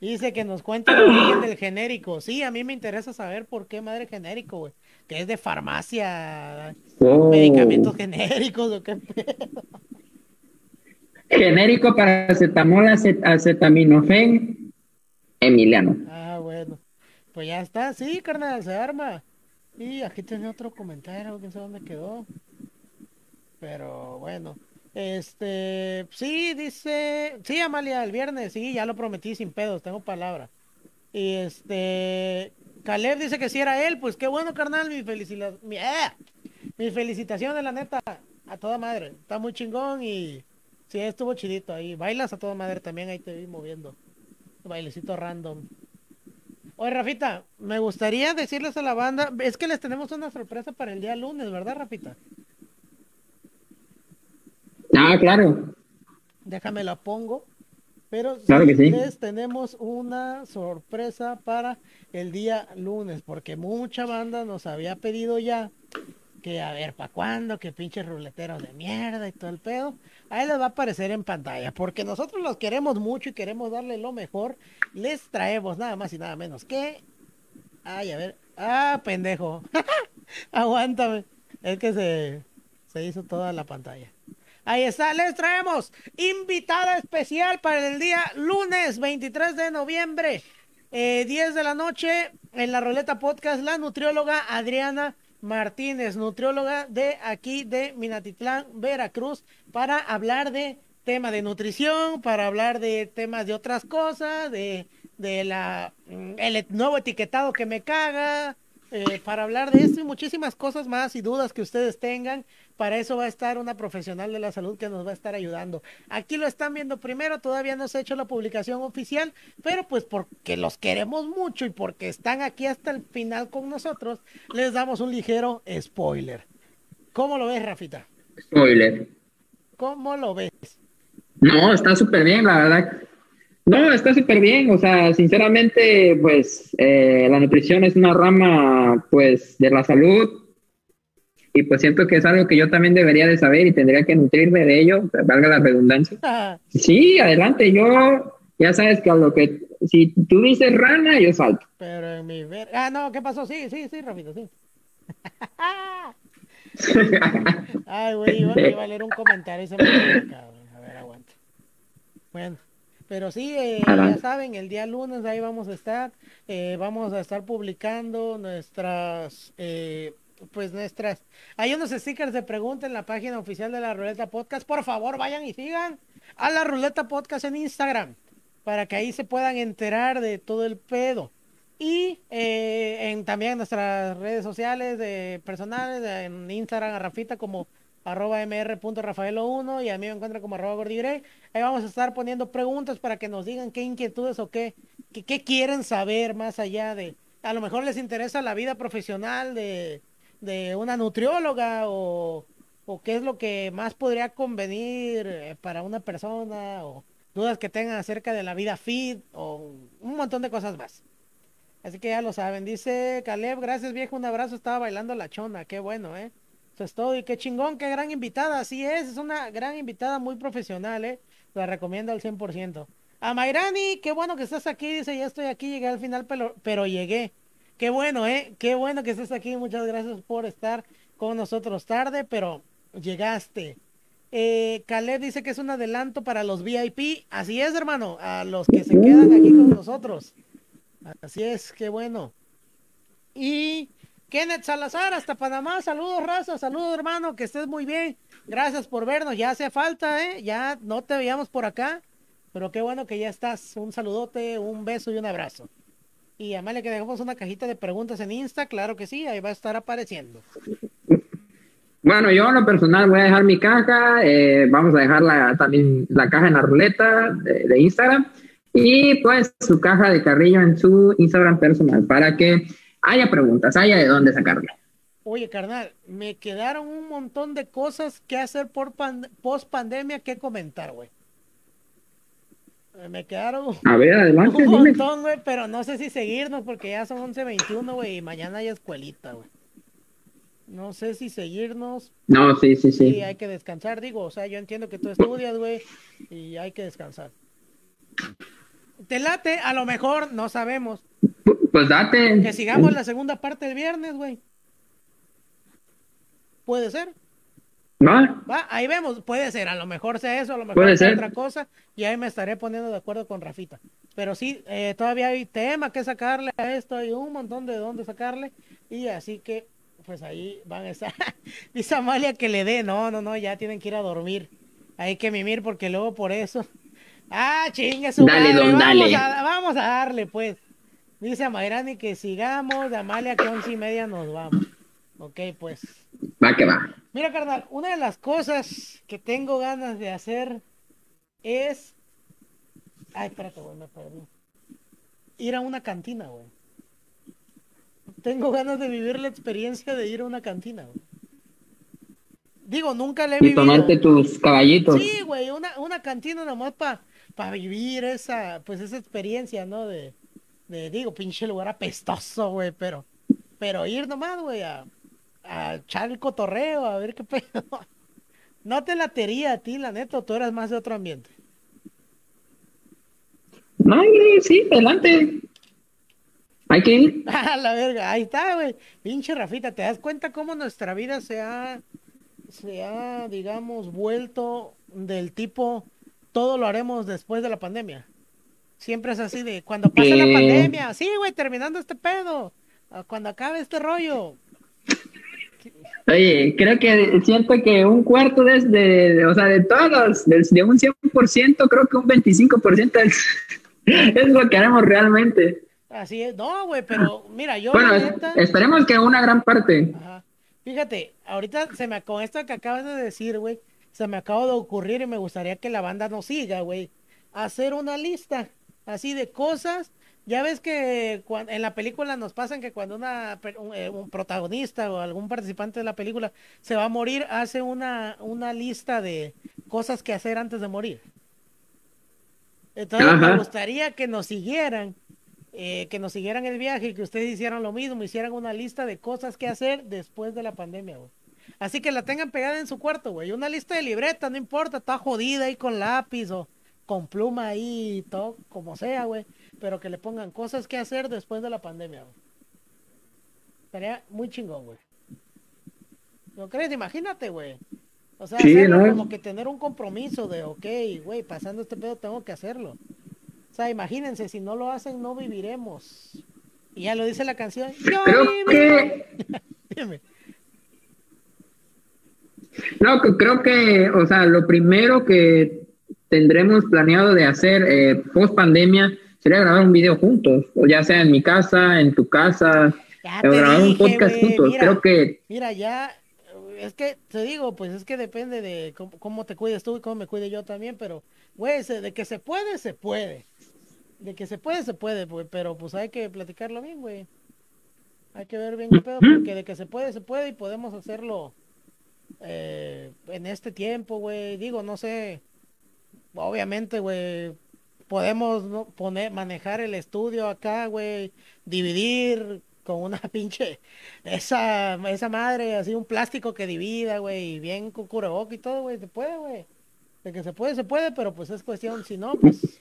dice que nos origen del genérico. Sí, a mí me interesa saber por qué madre genérico, güey. Que es de farmacia,
Oh.
medicamentos genéricos o qué pedo.
Genérico para acetamol, acet- acetaminofén, Emiliano.
Ah, bueno. Pues ya está, sí, carnal, se arma. Y aquí tenía otro comentario, quién sabe dónde quedó. Pero bueno. Este, sí, dice, sí, Amalia, el viernes, sí, ya lo prometí sin pedos, tengo palabra. Y este, Caleb dice que si era él, pues qué bueno, carnal, mi felicidad, mi, mis felicitaciones, la neta, a toda madre, está muy chingón y sí, estuvo chidito ahí, bailas a toda madre también, ahí te vi moviendo, bailecito random. Oye, Rafita, me gustaría decirles a la banda, es que les tenemos una sorpresa para el día lunes, ¿verdad, Rafita?
Ah, claro.
Déjame la pongo. Pero
Claro que sí.
les tenemos una sorpresa para el día lunes, porque mucha banda nos había pedido ya que a ver, ¿para cuándo? Que pinches ruleteros de mierda y todo el pedo. Ahí les va a aparecer en pantalla, porque nosotros los queremos mucho y queremos darle lo mejor. Les traemos nada más y nada menos que... Ay, a ver. Ah, pendejo. (laughs) Aguántame. Es que se, se hizo toda la pantalla. Ahí está, les traemos invitada especial para el día lunes 23 de noviembre, eh, 10 de la noche, en la Roleta Podcast, la nutrióloga Adriana Martínez, nutrióloga de aquí de Minatitlán, Veracruz, para hablar de tema de nutrición, para hablar de temas de otras cosas, de, de la mm, el nuevo etiquetado que me caga, eh, para hablar de esto y muchísimas cosas más y dudas que ustedes tengan. Para eso va a estar una profesional de la salud que nos va a estar ayudando. Aquí lo están viendo primero, todavía no se ha hecho la publicación oficial, pero pues porque los queremos mucho y porque están aquí hasta el final con nosotros, les damos un ligero spoiler. ¿Cómo lo ves, Rafita?
Spoiler.
¿Cómo lo ves?
No, está súper bien, la verdad. No, está súper bien. O sea, sinceramente, pues eh, la nutrición es una rama, pues, de la salud. Y pues siento que es algo que yo también debería de saber y tendría que nutrirme de ello, valga la redundancia. Sí, adelante, yo, ya sabes que a lo que, si tú dices rana, yo salto.
Pero en mi ver... Ah, no, ¿qué pasó? Sí, sí, sí, Rafita, sí. (laughs) Ay, güey, iba, iba a leer un comentario y se me fue acá, güey. A ver, aguanta. Bueno, pero sí, eh, ya saben, el día lunes ahí vamos a estar. eh, vamos a estar publicando nuestras, eh, pues nuestras. Hay unos stickers de pregunta en la página oficial de la Ruleta Podcast. Por favor, vayan y sigan a la Ruleta Podcast en Instagram para que ahí se puedan enterar de todo el pedo. Y eh, en también nuestras redes sociales de personales, en Instagram a Rafita como arroba mr.rafaelo1 y a mí me encuentran como arroba gordigrey. Ahí vamos a estar poniendo preguntas para que nos digan qué inquietudes o qué, qué, qué quieren saber más allá de... A lo mejor les interesa la vida profesional de, de una nutrióloga o, o qué es lo que más podría convenir eh, para una persona o dudas que tengan acerca de la vida fit o un montón de cosas más. Así que ya lo saben. Dice Caleb, gracias viejo, un abrazo. Estaba bailando la chona, qué bueno, ¿eh? Eso es todo. Y qué chingón, qué gran invitada. Así es, es una gran invitada muy profesional, ¿eh? La recomiendo al 100%. A Mayrani, qué bueno que estás aquí. Dice, ya estoy aquí, llegué al final, pero, pero llegué. Qué bueno, ¿eh? Qué bueno que estés aquí. Muchas gracias por estar con nosotros tarde, pero llegaste. Eh, Caleb dice que es un adelanto para los VIP. Así es, hermano, a los que se quedan aquí con nosotros. Así es, qué bueno. Y Kenneth Salazar, hasta Panamá, saludos, raza, saludos, hermano, que estés muy bien. Gracias por vernos, ya hace falta, ¿eh? Ya no te veíamos por acá. Pero qué bueno que ya estás. Un saludote, un beso y un abrazo. Y Amalia, que dejamos una cajita de preguntas en Insta, claro que sí, ahí va a estar apareciendo.
Bueno, yo en lo personal voy a dejar mi caja, eh, vamos a dejar la, también la caja en la ruleta de, Instagram y pues su caja de carrillo en su Instagram personal para que haya preguntas, haya de dónde sacarle.
Oye, carnal, me quedaron un montón de cosas que hacer por post pandemia que comentar, güey. Me quedaron (laughs)
a ver, adelante,
un montón, güey, pero no sé si seguirnos porque ya son 11.21, güey, y mañana hay escuelita, güey. No sé si seguirnos.
No, sí, sí, sí.
Sí, hay que descansar, digo, o sea, yo entiendo que tú estudias, güey, y hay que descansar. Te late, a lo mejor, no sabemos.
Pues date.
Que sigamos la segunda parte del viernes, güey. Puede ser.
¿Va?
Va, ahí vemos, puede ser, a lo mejor sea eso, a lo mejor sea otra cosa, y ahí me estaré poniendo de acuerdo con Rafita. Pero sí, eh, todavía hay tema que sacarle a esto, hay un montón de dónde sacarle, y así que, pues ahí van a estar. (laughs) Dice Amalia que le dé, no, no, no, ya tienen que ir a dormir. Hay que mimir porque luego por eso. Ah, chingue su
dale,
vamos,
dale.
A, vamos a darle, pues. Dice Amairani que sigamos, de Amalia que once y media nos vamos. Ok, pues.
Va que va.
Mira, carnal, una de las cosas que tengo ganas de hacer es. Ay, espérate, güey, me perdí. Ir a una cantina, güey. Tengo ganas de vivir la experiencia de ir a una cantina, güey. Digo, nunca le he vivido.
Y tomarte tus caballitos.
Sí, güey, una, una cantina nomás para pa vivir esa, pues esa experiencia, ¿no? De, de, digo, pinche lugar apestoso, güey, pero, pero ir nomás, güey, a, a echar el cotorreo, a ver qué pedo. (laughs) ¿No te latería a ti, la neta, o tú eras más de otro ambiente?
No, sí, adelante. Hay que ir. (laughs)
A la verga, ahí está, güey. Pinche Rafita, ¿te das cuenta cómo nuestra vida se ha, se ha, digamos, vuelto del tipo, todo lo haremos después de la pandemia? Siempre es así de, cuando pase la pandemia, sí, güey, terminando este pedo, cuando acabe este rollo,
Oye, creo que siento que un cuarto de, de, o sea, de todos, de, de un 100%, creo que un 25% es, (laughs) es lo que haremos realmente.
Así es, no, güey, pero mira, yo...
Bueno, esperemos que una gran parte.
Ajá. Fíjate, ahorita se me, con esto que acabas de decir, güey, se me acaba de ocurrir y me gustaría que la banda nos siga, güey, hacer una lista así de cosas ya ves que en la película nos pasan que cuando una, eh, un, protagonista o algún participante de la película se va a morir, hace una, una lista de cosas que hacer antes de morir. Entonces me gustaría que nos siguieran, eh, que nos siguieran el viaje y que ustedes hicieran lo mismo, hicieran una lista de cosas que hacer después de la pandemia, güey. Así que la tengan pegada en su cuarto, güey. Una lista de libreta, no importa, está jodida ahí con lápiz o con pluma ahí, todo, como sea, güey pero que le pongan cosas que hacer después de la pandemia. Estaría muy chingón, güey. ¿No crees? Imagínate, güey. O sea, como que tener un compromiso de, ok, güey, pasando este pedo tengo que hacerlo. O sea, imagínense, si no lo hacen, no viviremos. Y ya lo dice la canción. Yo
creo que... (laughs) Dime. No, creo que, o sea, lo primero que tendremos planeado de hacer eh, post pandemia sería grabar un video juntos, o ya sea en mi casa, en tu casa, o grabar un podcast juntos. Creo que.
Mira, ya, es que te digo, pues es que depende de cómo, te cuides tú y cómo me cuide yo también, pero, güey, de que se puede, se puede. De que se puede, se puede, güey, pero pues hay que platicarlo bien, güey. Hay que ver bien qué pedo, porque de que se puede, se puede y podemos hacerlo eh, en este tiempo, güey. Digo, no sé, obviamente, güey, podemos ¿no? poner, manejar el estudio acá, güey, dividir con una (laughs) pinche, esa, esa madre, así un plástico que divida, güey, y bien con boca y todo, güey, se puede, güey. De que se puede, se puede, pero pues es cuestión, si no, pues...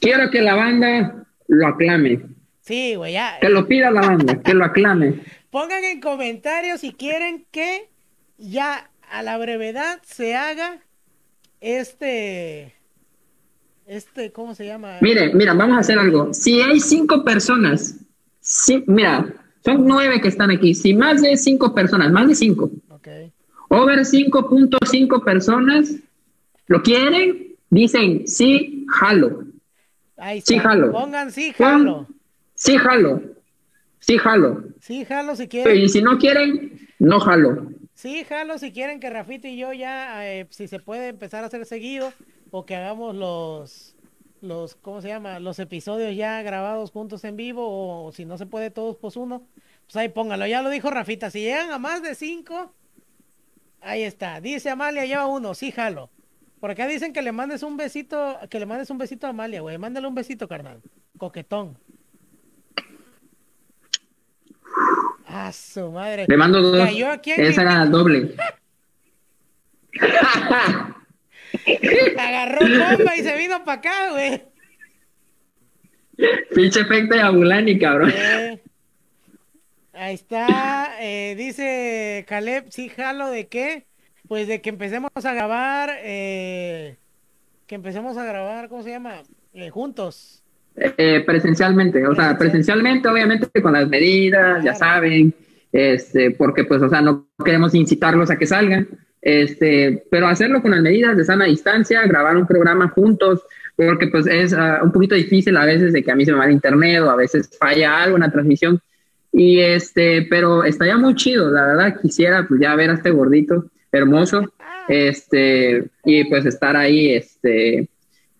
Quiero que la banda lo aclame.
Sí, güey, ya.
Que lo pida la banda, que lo aclame. (laughs)
Pongan en comentarios si quieren que ya a la brevedad se haga este este, ¿cómo se llama?
Mire, mira, vamos a hacer algo. Si hay cinco personas, si, mira, son nueve que están aquí. Si más de cinco personas, más de cinco,
okay.
over 5.5 personas lo quieren, dicen sí, jalo.
Ahí
Sí, jalo.
Pongan sí,
Pon-
jalo.
Sí, jalo. Sí, jalo.
Sí, jalo si quieren.
Y si no quieren, no jalo.
Sí, jalo si quieren que Rafita y yo ya, eh, si se puede empezar a hacer seguido o que hagamos los, los, ¿cómo se llama? Los episodios ya grabados juntos en vivo o, si no se puede todos, pues uno. Pues ahí póngalo, ya lo dijo Rafita. Si llegan a más de cinco, ahí está. Dice Amalia, lleva uno, sí, jalo. Por acá dicen que le mandes un besito, que le mandes un besito a Amalia, güey. Mándale un besito, carnal. Coquetón. Ah, su madre.
Le mando dos.
Cayó aquí
Esa era doble. (laughs)
Agarró bomba y se vino para acá, güey.
Pinche efecto de Abulani, cabrón.
Eh, ahí está. eh, dice Caleb, sí, jalo de qué? Pues de que empecemos a grabar, eh, que empecemos a grabar, ¿cómo se llama? Juntos.
Eh, presencialmente, o sea, presencialmente, obviamente con las medidas, ya saben, este, porque pues, o sea, no queremos incitarlos a que salgan, este, pero hacerlo con las medidas de sana distancia, grabar un programa juntos, porque pues es ah, un poquito difícil a veces de que a mí se me va el internet o a veces falla algo en la transmisión, y este, pero estaría muy chido, la verdad, quisiera pues ya ver a este gordito hermoso, este, y pues estar ahí, este,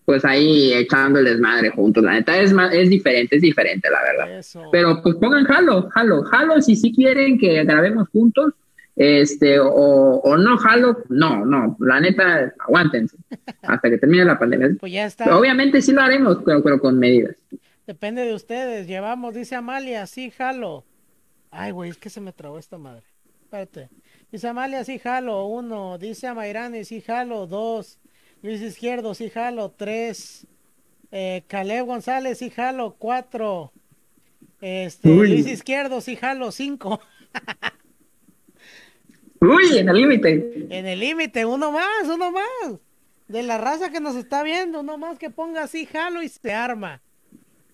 pues ahí echando el desmadre juntos. La neta es, es diferente, es diferente, la verdad.
Eso.
Pero pues pongan jalo, jalo, jalo si sí quieren que grabemos juntos, este, o, o no jalo, no, no, la neta, aguántense (laughs) hasta que termine la pandemia.
Pues ya está.
Obviamente sí lo haremos, pero, pero con medidas.
Depende de ustedes. Llevamos, dice Amalia, sí, jalo. Ay, güey, es que se me trabó esta madre. Espérate. Dice Amalia, sí, jalo. Uno. Dice Amairani, sí, jalo. Dos. Luis Izquierdo, sí, jalo. Tres. Eh, Caleb González, sí, jalo. Cuatro. Este,
Uy.
Luis Izquierdo, sí, jalo. Cinco. (laughs)
Uy, en el límite.
En el límite, uno más, uno más. De la raza que nos está viendo, uno más que ponga así, jalo y se arma.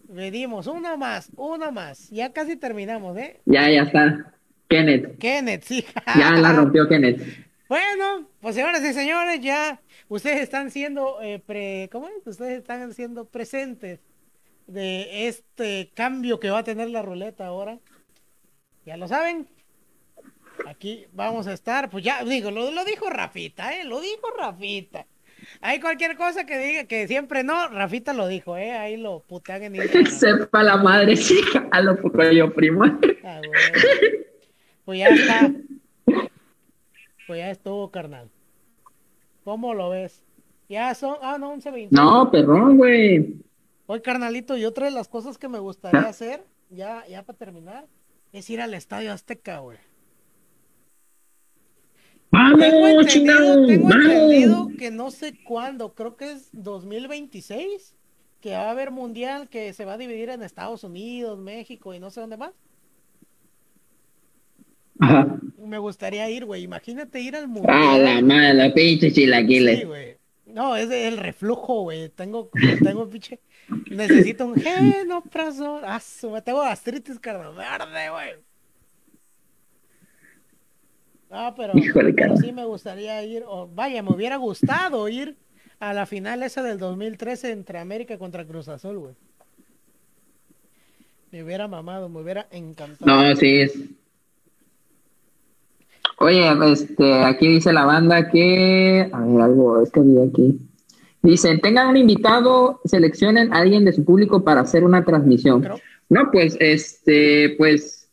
Medimos, uno más, uno más. Ya casi terminamos, ¿eh?
Ya, ya está. Kenneth.
Kenneth, sí. (laughs)
Ya la rompió Kenneth.
Bueno, pues señoras y señores, ya ustedes están siendo, eh, pre, ¿cómo es? Ustedes están siendo presentes de este cambio que va a tener la ruleta ahora. Ya lo saben. Aquí vamos a estar, pues ya digo, lo, lo dijo Rafita, ¿eh? Lo dijo Rafita. Hay cualquier cosa que diga que siempre no, Rafita lo dijo, ¿eh? Ahí lo putean en Instagram. (laughs)
Sepa la madre, (laughs) sí, a lo poco yo, primo.
Ah. Pues ya está. Pues ya estuvo, carnal. ¿Cómo lo ves? Ya son, ah, no, 11.20.
No, perrón, güey.
Oye, carnalito, y otra de las cosas que me gustaría hacer, ya, ya para terminar, es ir al Estadio Azteca, güey. Tengo
Vamos,
entendido,
chingado,
tengo entendido que no sé cuándo, creo que es 2026, que va a haber mundial que se va a dividir en Estados Unidos, México y no sé dónde más.
Ajá.
Me gustaría ir, güey. Imagínate ir al
Ah,
mundial.
la madre, la pinche
Sí,
chilaquiles.
güey. No, es el reflujo, güey. Tengo, tengo pinche. Necesito un genoprazol. Ah, tengo gastritis verde, güey. Ah, pero,
Híjole,
pero sí me gustaría ir. O, vaya, me hubiera gustado ir a la final esa del 2013 entre América contra Cruz Azul, güey. Me hubiera mamado, me hubiera encantado.
No, sí es. Oye, este, aquí dice la banda que, a ver, algo, es que vi aquí. Dicen, tengan un invitado, seleccionen a alguien de su público para hacer una transmisión.
Pero-
No, pues, este, pues,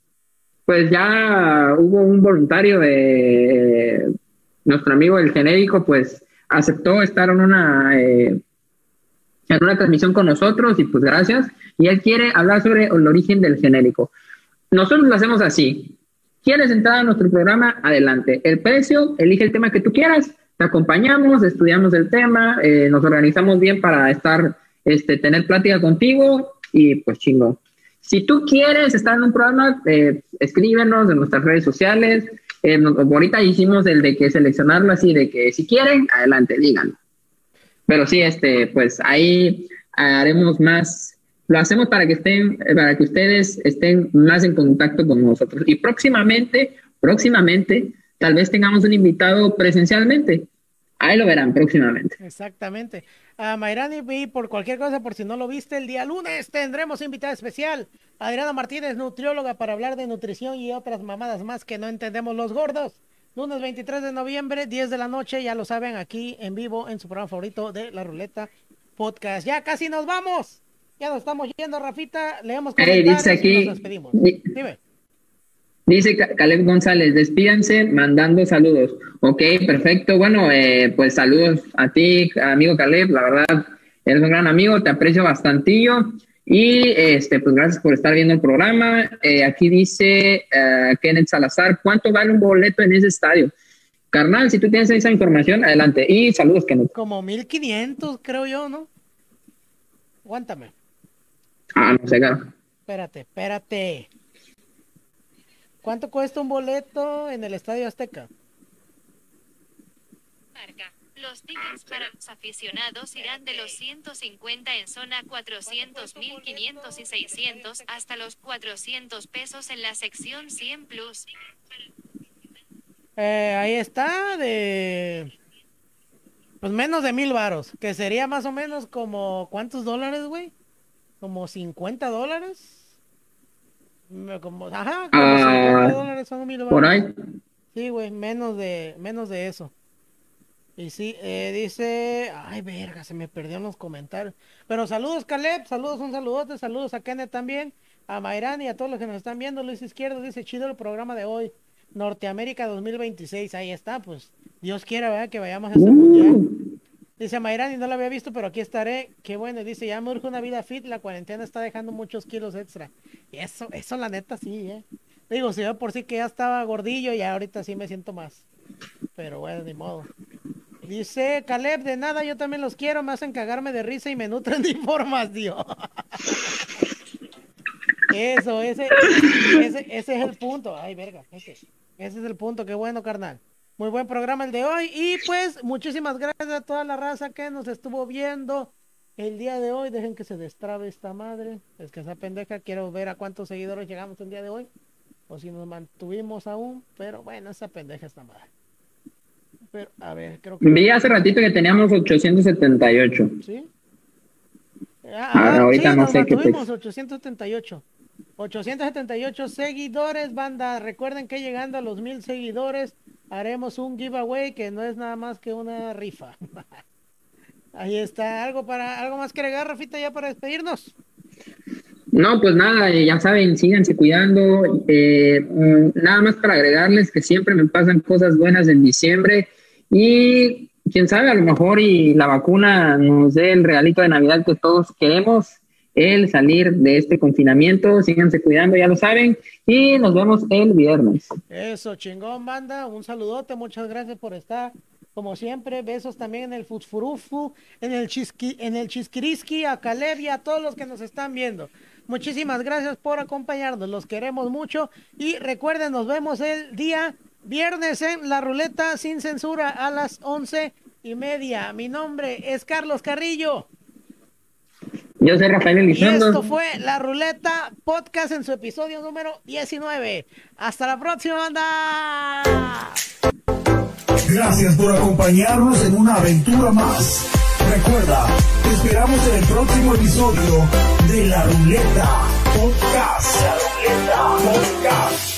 pues ya hubo un voluntario de nuestro amigo el genérico, pues aceptó estar en una, eh, en una transmisión con nosotros y pues gracias. Y él quiere hablar sobre el origen del genérico. Nosotros lo hacemos así. ¿Quieres entrar a nuestro programa? Adelante. El precio, elige el tema que tú quieras, te acompañamos, estudiamos el tema, eh, nos organizamos bien para estar, este, tener plática contigo y pues chingo. Si tú quieres estar en un programa, eh, escríbenos en nuestras redes sociales. Eh, ahorita hicimos el de que seleccionarlo así, de que si quieren, adelante, díganlo. Pero sí, este, pues ahí haremos más, lo hacemos para que estén, para que ustedes estén más en contacto con nosotros. Y próximamente, próximamente, tal vez tengamos un invitado presencialmente. Ahí lo verán próximamente.
Exactamente. A Mayrani, y por cualquier cosa, por si no lo viste, el día lunes tendremos invitada especial. Adriana Martínez, nutrióloga, para hablar de nutrición y otras mamadas más que no entendemos los gordos. Lunes 23 de noviembre, 10 de la noche, ya lo saben, aquí en vivo en su programa favorito de La Ruleta Podcast. Ya casi nos vamos. Ya nos estamos yendo, Rafita. Leemos
comentarios dice aquí, y nos despedimos. Dime. Dice Caleb González, despídanse mandando saludos. Ok, perfecto. Bueno, eh, pues saludos a ti, amigo Caleb. La verdad, eres un gran amigo, te aprecio bastantillo. Y este, pues gracias por estar viendo el programa. Eh, aquí dice uh, Kenneth Salazar, ¿cuánto vale un boleto en ese estadio? Carnal, si tú tienes esa información, adelante. Y saludos, Kenneth.
Como 1500, creo yo, ¿no? Aguántame.
Ah, no sé.
Espérate, espérate. ¿Cuánto cuesta un boleto en el Estadio Azteca?
Los tickets para los aficionados irán de los 150 en zona 400, 1500 y 600 hasta los 400 pesos en la sección 100 plus.
Eh, ahí está, de pues menos de mil varos, que sería más o menos como ¿cuántos dólares, güey? Como 50 dólares. Como, ajá,
como uh, son mil Por ahí.
Sí, güey, menos de, menos de eso. Y sí, eh, dice, ay, verga, se me perdió en los comentarios. Pero saludos, Caleb, saludos, un saludote, saludos a Kenneth también, a Mayrán y a todos los que nos están viendo. Luis Izquierdo dice, chido el programa de hoy. Norteamérica 2026, ahí está, pues Dios quiera, ¿verdad? Que vayamos a ese mundial. Dice Mayrani, no lo había visto, pero aquí estaré. Qué bueno. Dice, ya me urge una vida fit. La cuarentena está dejando muchos kilos extra. Y eso, eso la neta sí, ¿eh? Digo, si yo por sí que ya estaba gordillo y ahorita sí me siento más. Pero bueno, ni modo. Dice Caleb, de nada, yo también los quiero. Me hacen cagarme de risa y me nutren de (laughs) información. Eso, ese, ese, ese es el punto. Ay, verga. Ese, ese es el punto. Qué bueno, carnal. Muy buen programa el de hoy. Y pues, muchísimas gracias a toda la raza que nos estuvo viendo el día de hoy. Dejen que se destrabe esta madre. Es que esa pendeja, quiero ver a cuántos seguidores llegamos el día de hoy. O si nos mantuvimos aún. Pero bueno, esa pendeja está madre. Pero, a ver, creo que.
Vi hace ratito que teníamos 878.
¿Sí?
Ah, ah, ahorita no sé qué.
878. 878 seguidores, banda. Recuerden que llegando a los mil seguidores haremos un giveaway que no es nada más que una rifa. (laughs) Ahí está, algo para algo más que agregar, Rafita, ya para despedirnos.
No, pues nada, eh, ya saben, síganse cuidando. Eh, mm, nada más para agregarles que siempre me pasan cosas buenas en diciembre y quién sabe, a lo mejor y la vacuna nos dé el regalito de Navidad que todos queremos el salir de este confinamiento. Síganse cuidando, ya lo saben. Y nos vemos el viernes.
Eso, chingón, banda. Un saludote, muchas gracias por estar. Como siempre, besos también en el Futsfurufu, en el, chisqui, en el Chisquiriski, a Caleb y a todos los que nos están viendo. Muchísimas gracias por acompañarnos, los queremos mucho. Y recuerden, nos vemos el día viernes en la ruleta sin censura a las once y media. Mi nombre es Carlos Carrillo.
Yo soy Rafael Elizondo.
Y esto fue La Ruleta Podcast en su episodio número 19. Hasta la próxima, banda.
Gracias por acompañarnos en una aventura más. Recuerda, te esperamos en el próximo episodio de La Ruleta Podcast. La Ruleta Podcast.